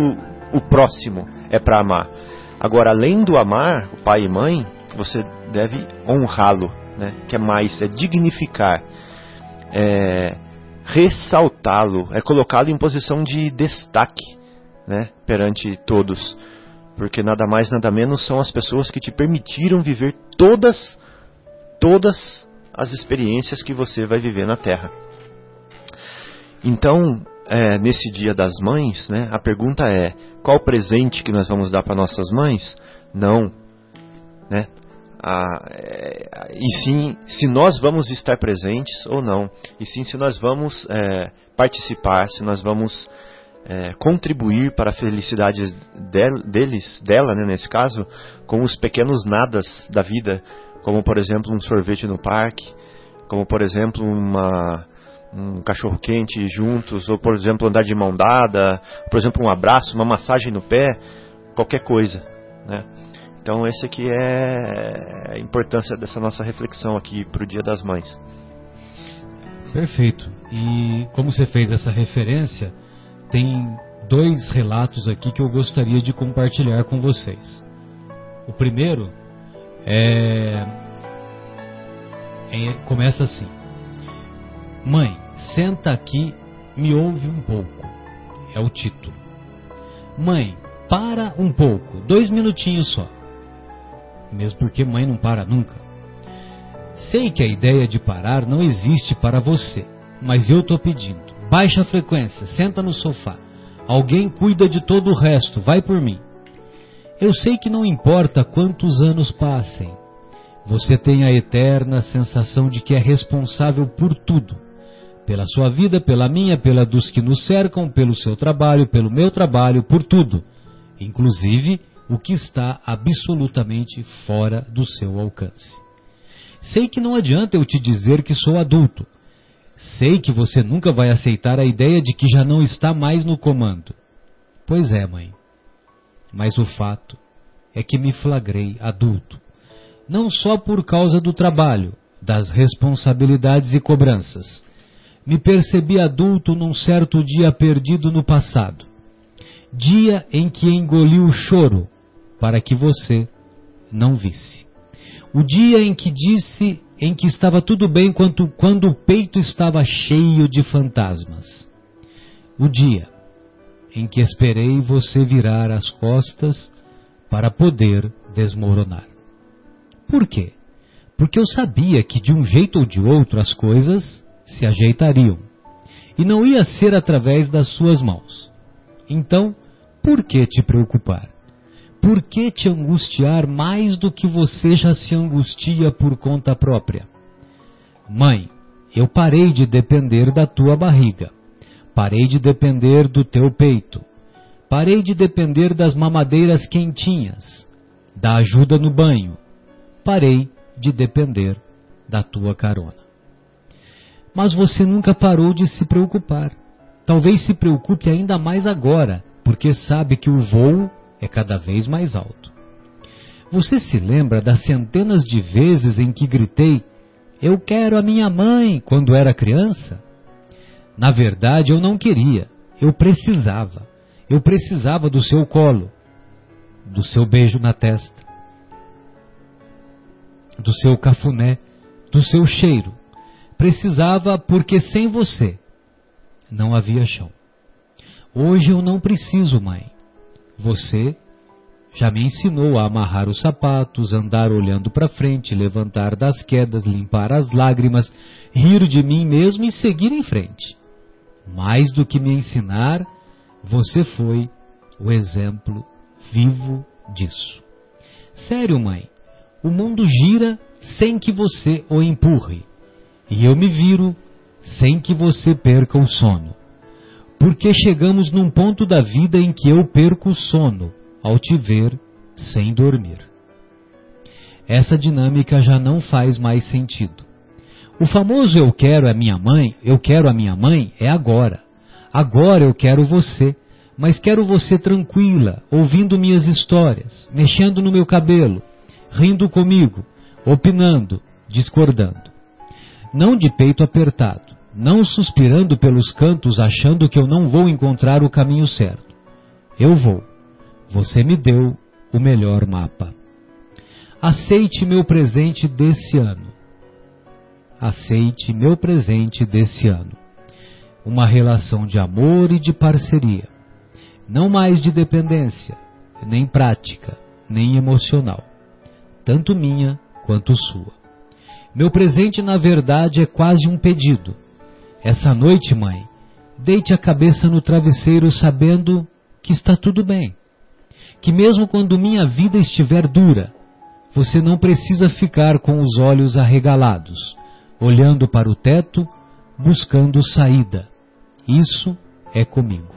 o próximo é para amar. Agora, além do amar, o pai e mãe, você deve honrá-lo, né? que é mais, é dignificar, é ressaltá-lo, é colocá-lo em posição de destaque né? perante todos. Porque nada mais, nada menos são as pessoas que te permitiram viver todas, todas as experiências que você vai viver na Terra. Então, é, nesse Dia das Mães, né, a pergunta é: qual presente que nós vamos dar para nossas mães? Não, né? é, e sim se nós vamos estar presentes ou não, e sim se nós vamos é, participar, se nós vamos é, contribuir para a felicidade deles, dela, né, nesse caso, com os pequenos nadas da vida, como por exemplo um sorvete no parque, como por exemplo uma um cachorro quente juntos, ou por exemplo andar de mão dada, por exemplo um abraço, uma massagem no pé, qualquer coisa, né? Então esse aqui é a importância dessa nossa reflexão aqui para o Dia das Mães. Perfeito. E como você fez essa referência, tem dois relatos aqui que eu gostaria de compartilhar com vocês. O primeiro é, é começa assim: Mãe, Senta aqui, me ouve um pouco. É o título. Mãe, para um pouco, dois minutinhos só. Mesmo porque mãe não para nunca. Sei que a ideia de parar não existe para você, mas eu tô pedindo. Baixa frequência, senta no sofá. Alguém cuida de todo o resto, vai por mim. Eu sei que não importa quantos anos passem, você tem a eterna sensação de que é responsável por tudo pela sua vida, pela minha, pela dos que nos cercam, pelo seu trabalho, pelo meu trabalho, por tudo, inclusive o que está absolutamente fora do seu alcance. Sei que não adianta eu te dizer que sou adulto. Sei que você nunca vai aceitar a ideia de que já não está mais no comando. Pois é, mãe. Mas o fato é que me flagrei adulto. Não só por causa do trabalho, das responsabilidades e cobranças, me percebi adulto num certo dia perdido no passado. Dia em que engoli o choro para que você não visse. O dia em que disse em que estava tudo bem quando, quando o peito estava cheio de fantasmas. O dia em que esperei você virar as costas para poder desmoronar. Por quê? Porque eu sabia que de um jeito ou de outro as coisas se ajeitariam. E não ia ser através das suas mãos. Então, por que te preocupar? Por que te angustiar mais do que você já se angustia por conta própria? Mãe, eu parei de depender da tua barriga, parei de depender do teu peito, parei de depender das mamadeiras quentinhas, da ajuda no banho, parei de depender da tua carona. Mas você nunca parou de se preocupar. Talvez se preocupe ainda mais agora, porque sabe que o voo é cada vez mais alto. Você se lembra das centenas de vezes em que gritei: Eu quero a minha mãe quando era criança? Na verdade, eu não queria, eu precisava. Eu precisava do seu colo, do seu beijo na testa, do seu cafuné, do seu cheiro. Precisava porque sem você não havia chão. Hoje eu não preciso, mãe. Você já me ensinou a amarrar os sapatos, andar olhando para frente, levantar das quedas, limpar as lágrimas, rir de mim mesmo e seguir em frente. Mais do que me ensinar, você foi o exemplo vivo disso. Sério, mãe, o mundo gira sem que você o empurre. E eu me viro sem que você perca o sono. Porque chegamos num ponto da vida em que eu perco o sono ao te ver sem dormir. Essa dinâmica já não faz mais sentido. O famoso eu quero a minha mãe, eu quero a minha mãe é agora. Agora eu quero você, mas quero você tranquila, ouvindo minhas histórias, mexendo no meu cabelo, rindo comigo, opinando, discordando. Não de peito apertado, não suspirando pelos cantos achando que eu não vou encontrar o caminho certo. Eu vou. Você me deu o melhor mapa. Aceite meu presente desse ano. Aceite meu presente desse ano. Uma relação de amor e de parceria. Não mais de dependência, nem prática, nem emocional. Tanto minha quanto sua. Meu presente, na verdade, é quase um pedido. Essa noite, mãe, deite a cabeça no travesseiro sabendo que está tudo bem que mesmo quando minha vida estiver dura, você não precisa ficar com os olhos arregalados, olhando para o teto, buscando saída. Isso é comigo.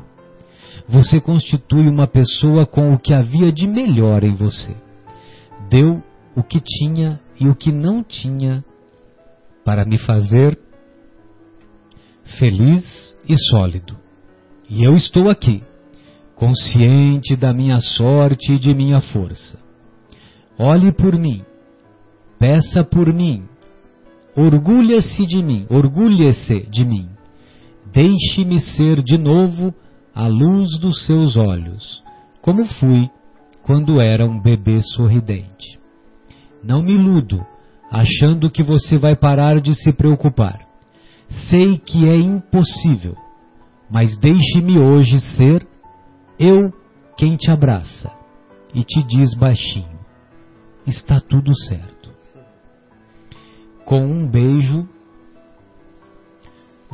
Você constitui uma pessoa com o que havia de melhor em você. Deu o que tinha e o que não tinha para me fazer feliz e sólido. E eu estou aqui consciente da minha sorte e de minha força. Olhe por mim, peça por mim, orgulhe-se de mim, orgulhe-se de mim. Deixe-me ser de novo a luz dos seus olhos, como fui quando era um bebê sorridente. Não me iludo, achando que você vai parar de se preocupar. Sei que é impossível, mas deixe-me hoje ser eu quem te abraça e te diz baixinho: está tudo certo. Com um beijo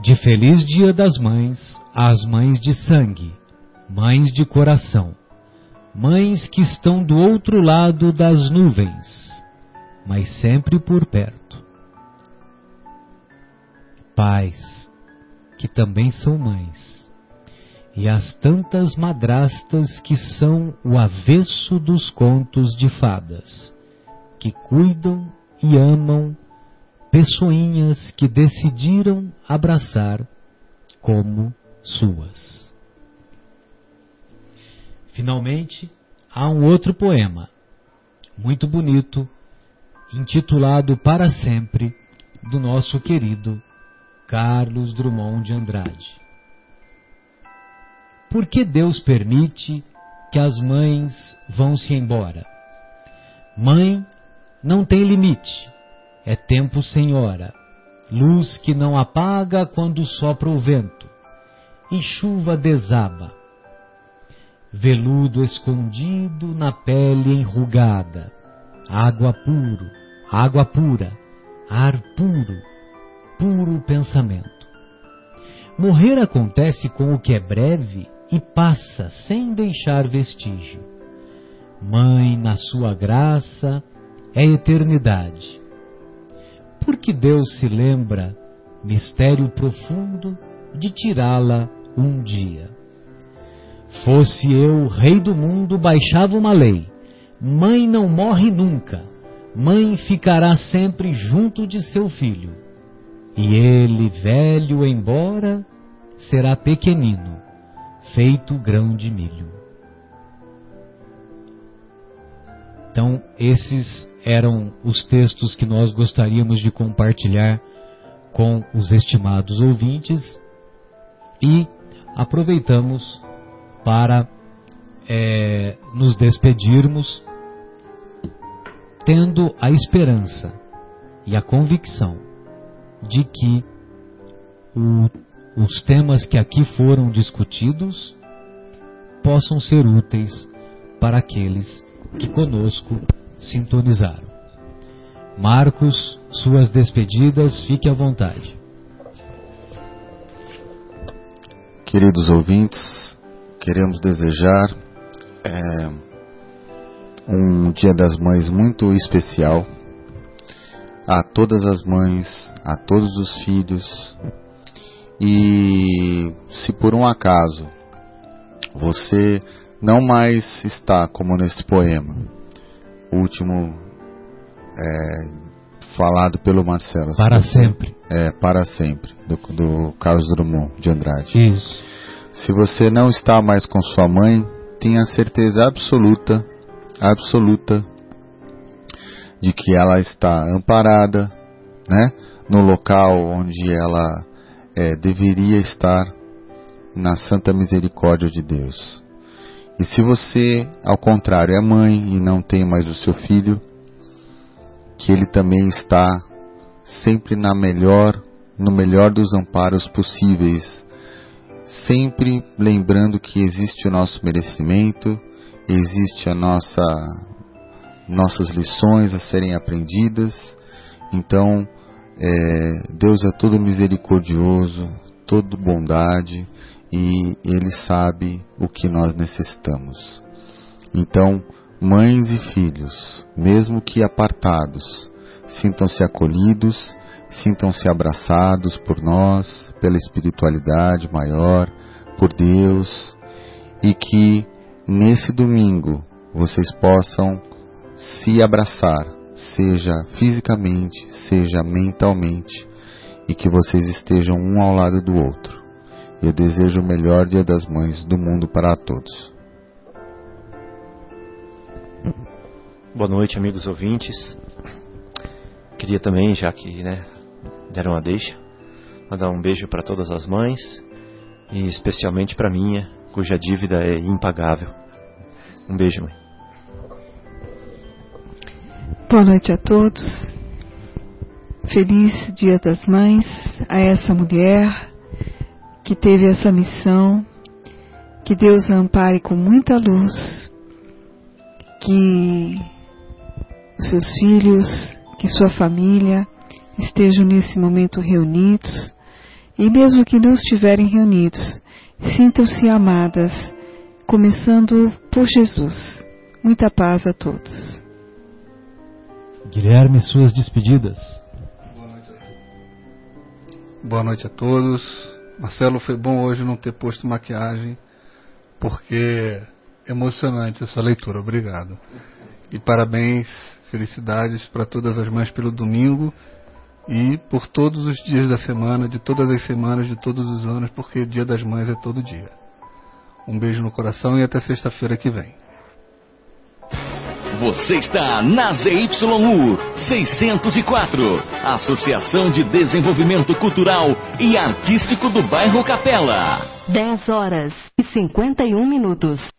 de Feliz Dia das Mães às mães de sangue, mães de coração, mães que estão do outro lado das nuvens, mas sempre por perto. Pais, que também são mães e as tantas madrastas que são o avesso dos contos de fadas, que cuidam e amam pessoinhas que decidiram abraçar como suas. Finalmente, há um outro poema, muito bonito, intitulado Para Sempre, do nosso querido Carlos Drummond de Andrade. Por que Deus permite que as mães vão-se embora? Mãe não tem limite, é tempo sem hora, luz que não apaga quando sopra o vento, e chuva desaba. Veludo escondido na pele enrugada, água puro, água pura, ar puro, puro pensamento. Morrer acontece com o que é breve e passa sem deixar vestígio. Mãe, na sua graça, é eternidade. Por que Deus se lembra mistério profundo de tirá-la um dia. Fosse eu rei do mundo, baixava uma lei: mãe não morre nunca, mãe ficará sempre junto de seu filho. E ele, velho embora, será pequenino, feito grão de milho. Então, esses eram os textos que nós gostaríamos de compartilhar com os estimados ouvintes e aproveitamos para é, nos despedirmos tendo a esperança e a convicção de que o, os temas que aqui foram discutidos possam ser úteis para aqueles que conosco sintonizaram. Marcos, suas despedidas, fique à vontade. Queridos ouvintes, queremos desejar é, um Dia das Mães muito especial a todas as mães, a todos os filhos. E se por um acaso você não mais está como nesse poema, último é, falado pelo Marcelo. Para sempre. É, para sempre, do, do Carlos Drummond de Andrade. Isso. Se você não está mais com sua mãe, tenha certeza absoluta, absoluta, de que ela está amparada, né, no local onde ela é, deveria estar, na santa misericórdia de Deus. E se você, ao contrário, é mãe e não tem mais o seu filho, que ele também está sempre na melhor, no melhor dos amparos possíveis, sempre lembrando que existe o nosso merecimento, existe a nossa nossas lições a serem aprendidas. Então, é, Deus é todo misericordioso, todo bondade e Ele sabe o que nós necessitamos. Então, mães e filhos, mesmo que apartados, sintam-se acolhidos, sintam-se abraçados por nós, pela espiritualidade maior, por Deus, e que nesse domingo vocês possam se abraçar, seja fisicamente, seja mentalmente, e que vocês estejam um ao lado do outro. Eu desejo o melhor Dia das Mães do mundo para todos. Boa noite, amigos ouvintes. Queria também, já que né, deram a deixa, mandar um beijo para todas as mães e especialmente para minha, cuja dívida é impagável. Um beijo, mãe. Boa noite a todos. Feliz Dia das Mães a essa mulher que teve essa missão. Que Deus a ampare com muita luz. Que seus filhos, que sua família estejam nesse momento reunidos e mesmo que não estiverem reunidos, sintam-se amadas, começando por Jesus. Muita paz a todos. Guilherme, suas despedidas. Boa noite a todos. Marcelo, foi bom hoje não ter posto maquiagem, porque é emocionante essa leitura. Obrigado. E parabéns, felicidades para todas as mães pelo domingo e por todos os dias da semana, de todas as semanas, de todos os anos, porque Dia das Mães é todo dia. Um beijo no coração e até sexta-feira que vem. Você está na ZYU 604, Associação de Desenvolvimento Cultural e Artístico do Bairro Capela. 10 horas e 51 minutos.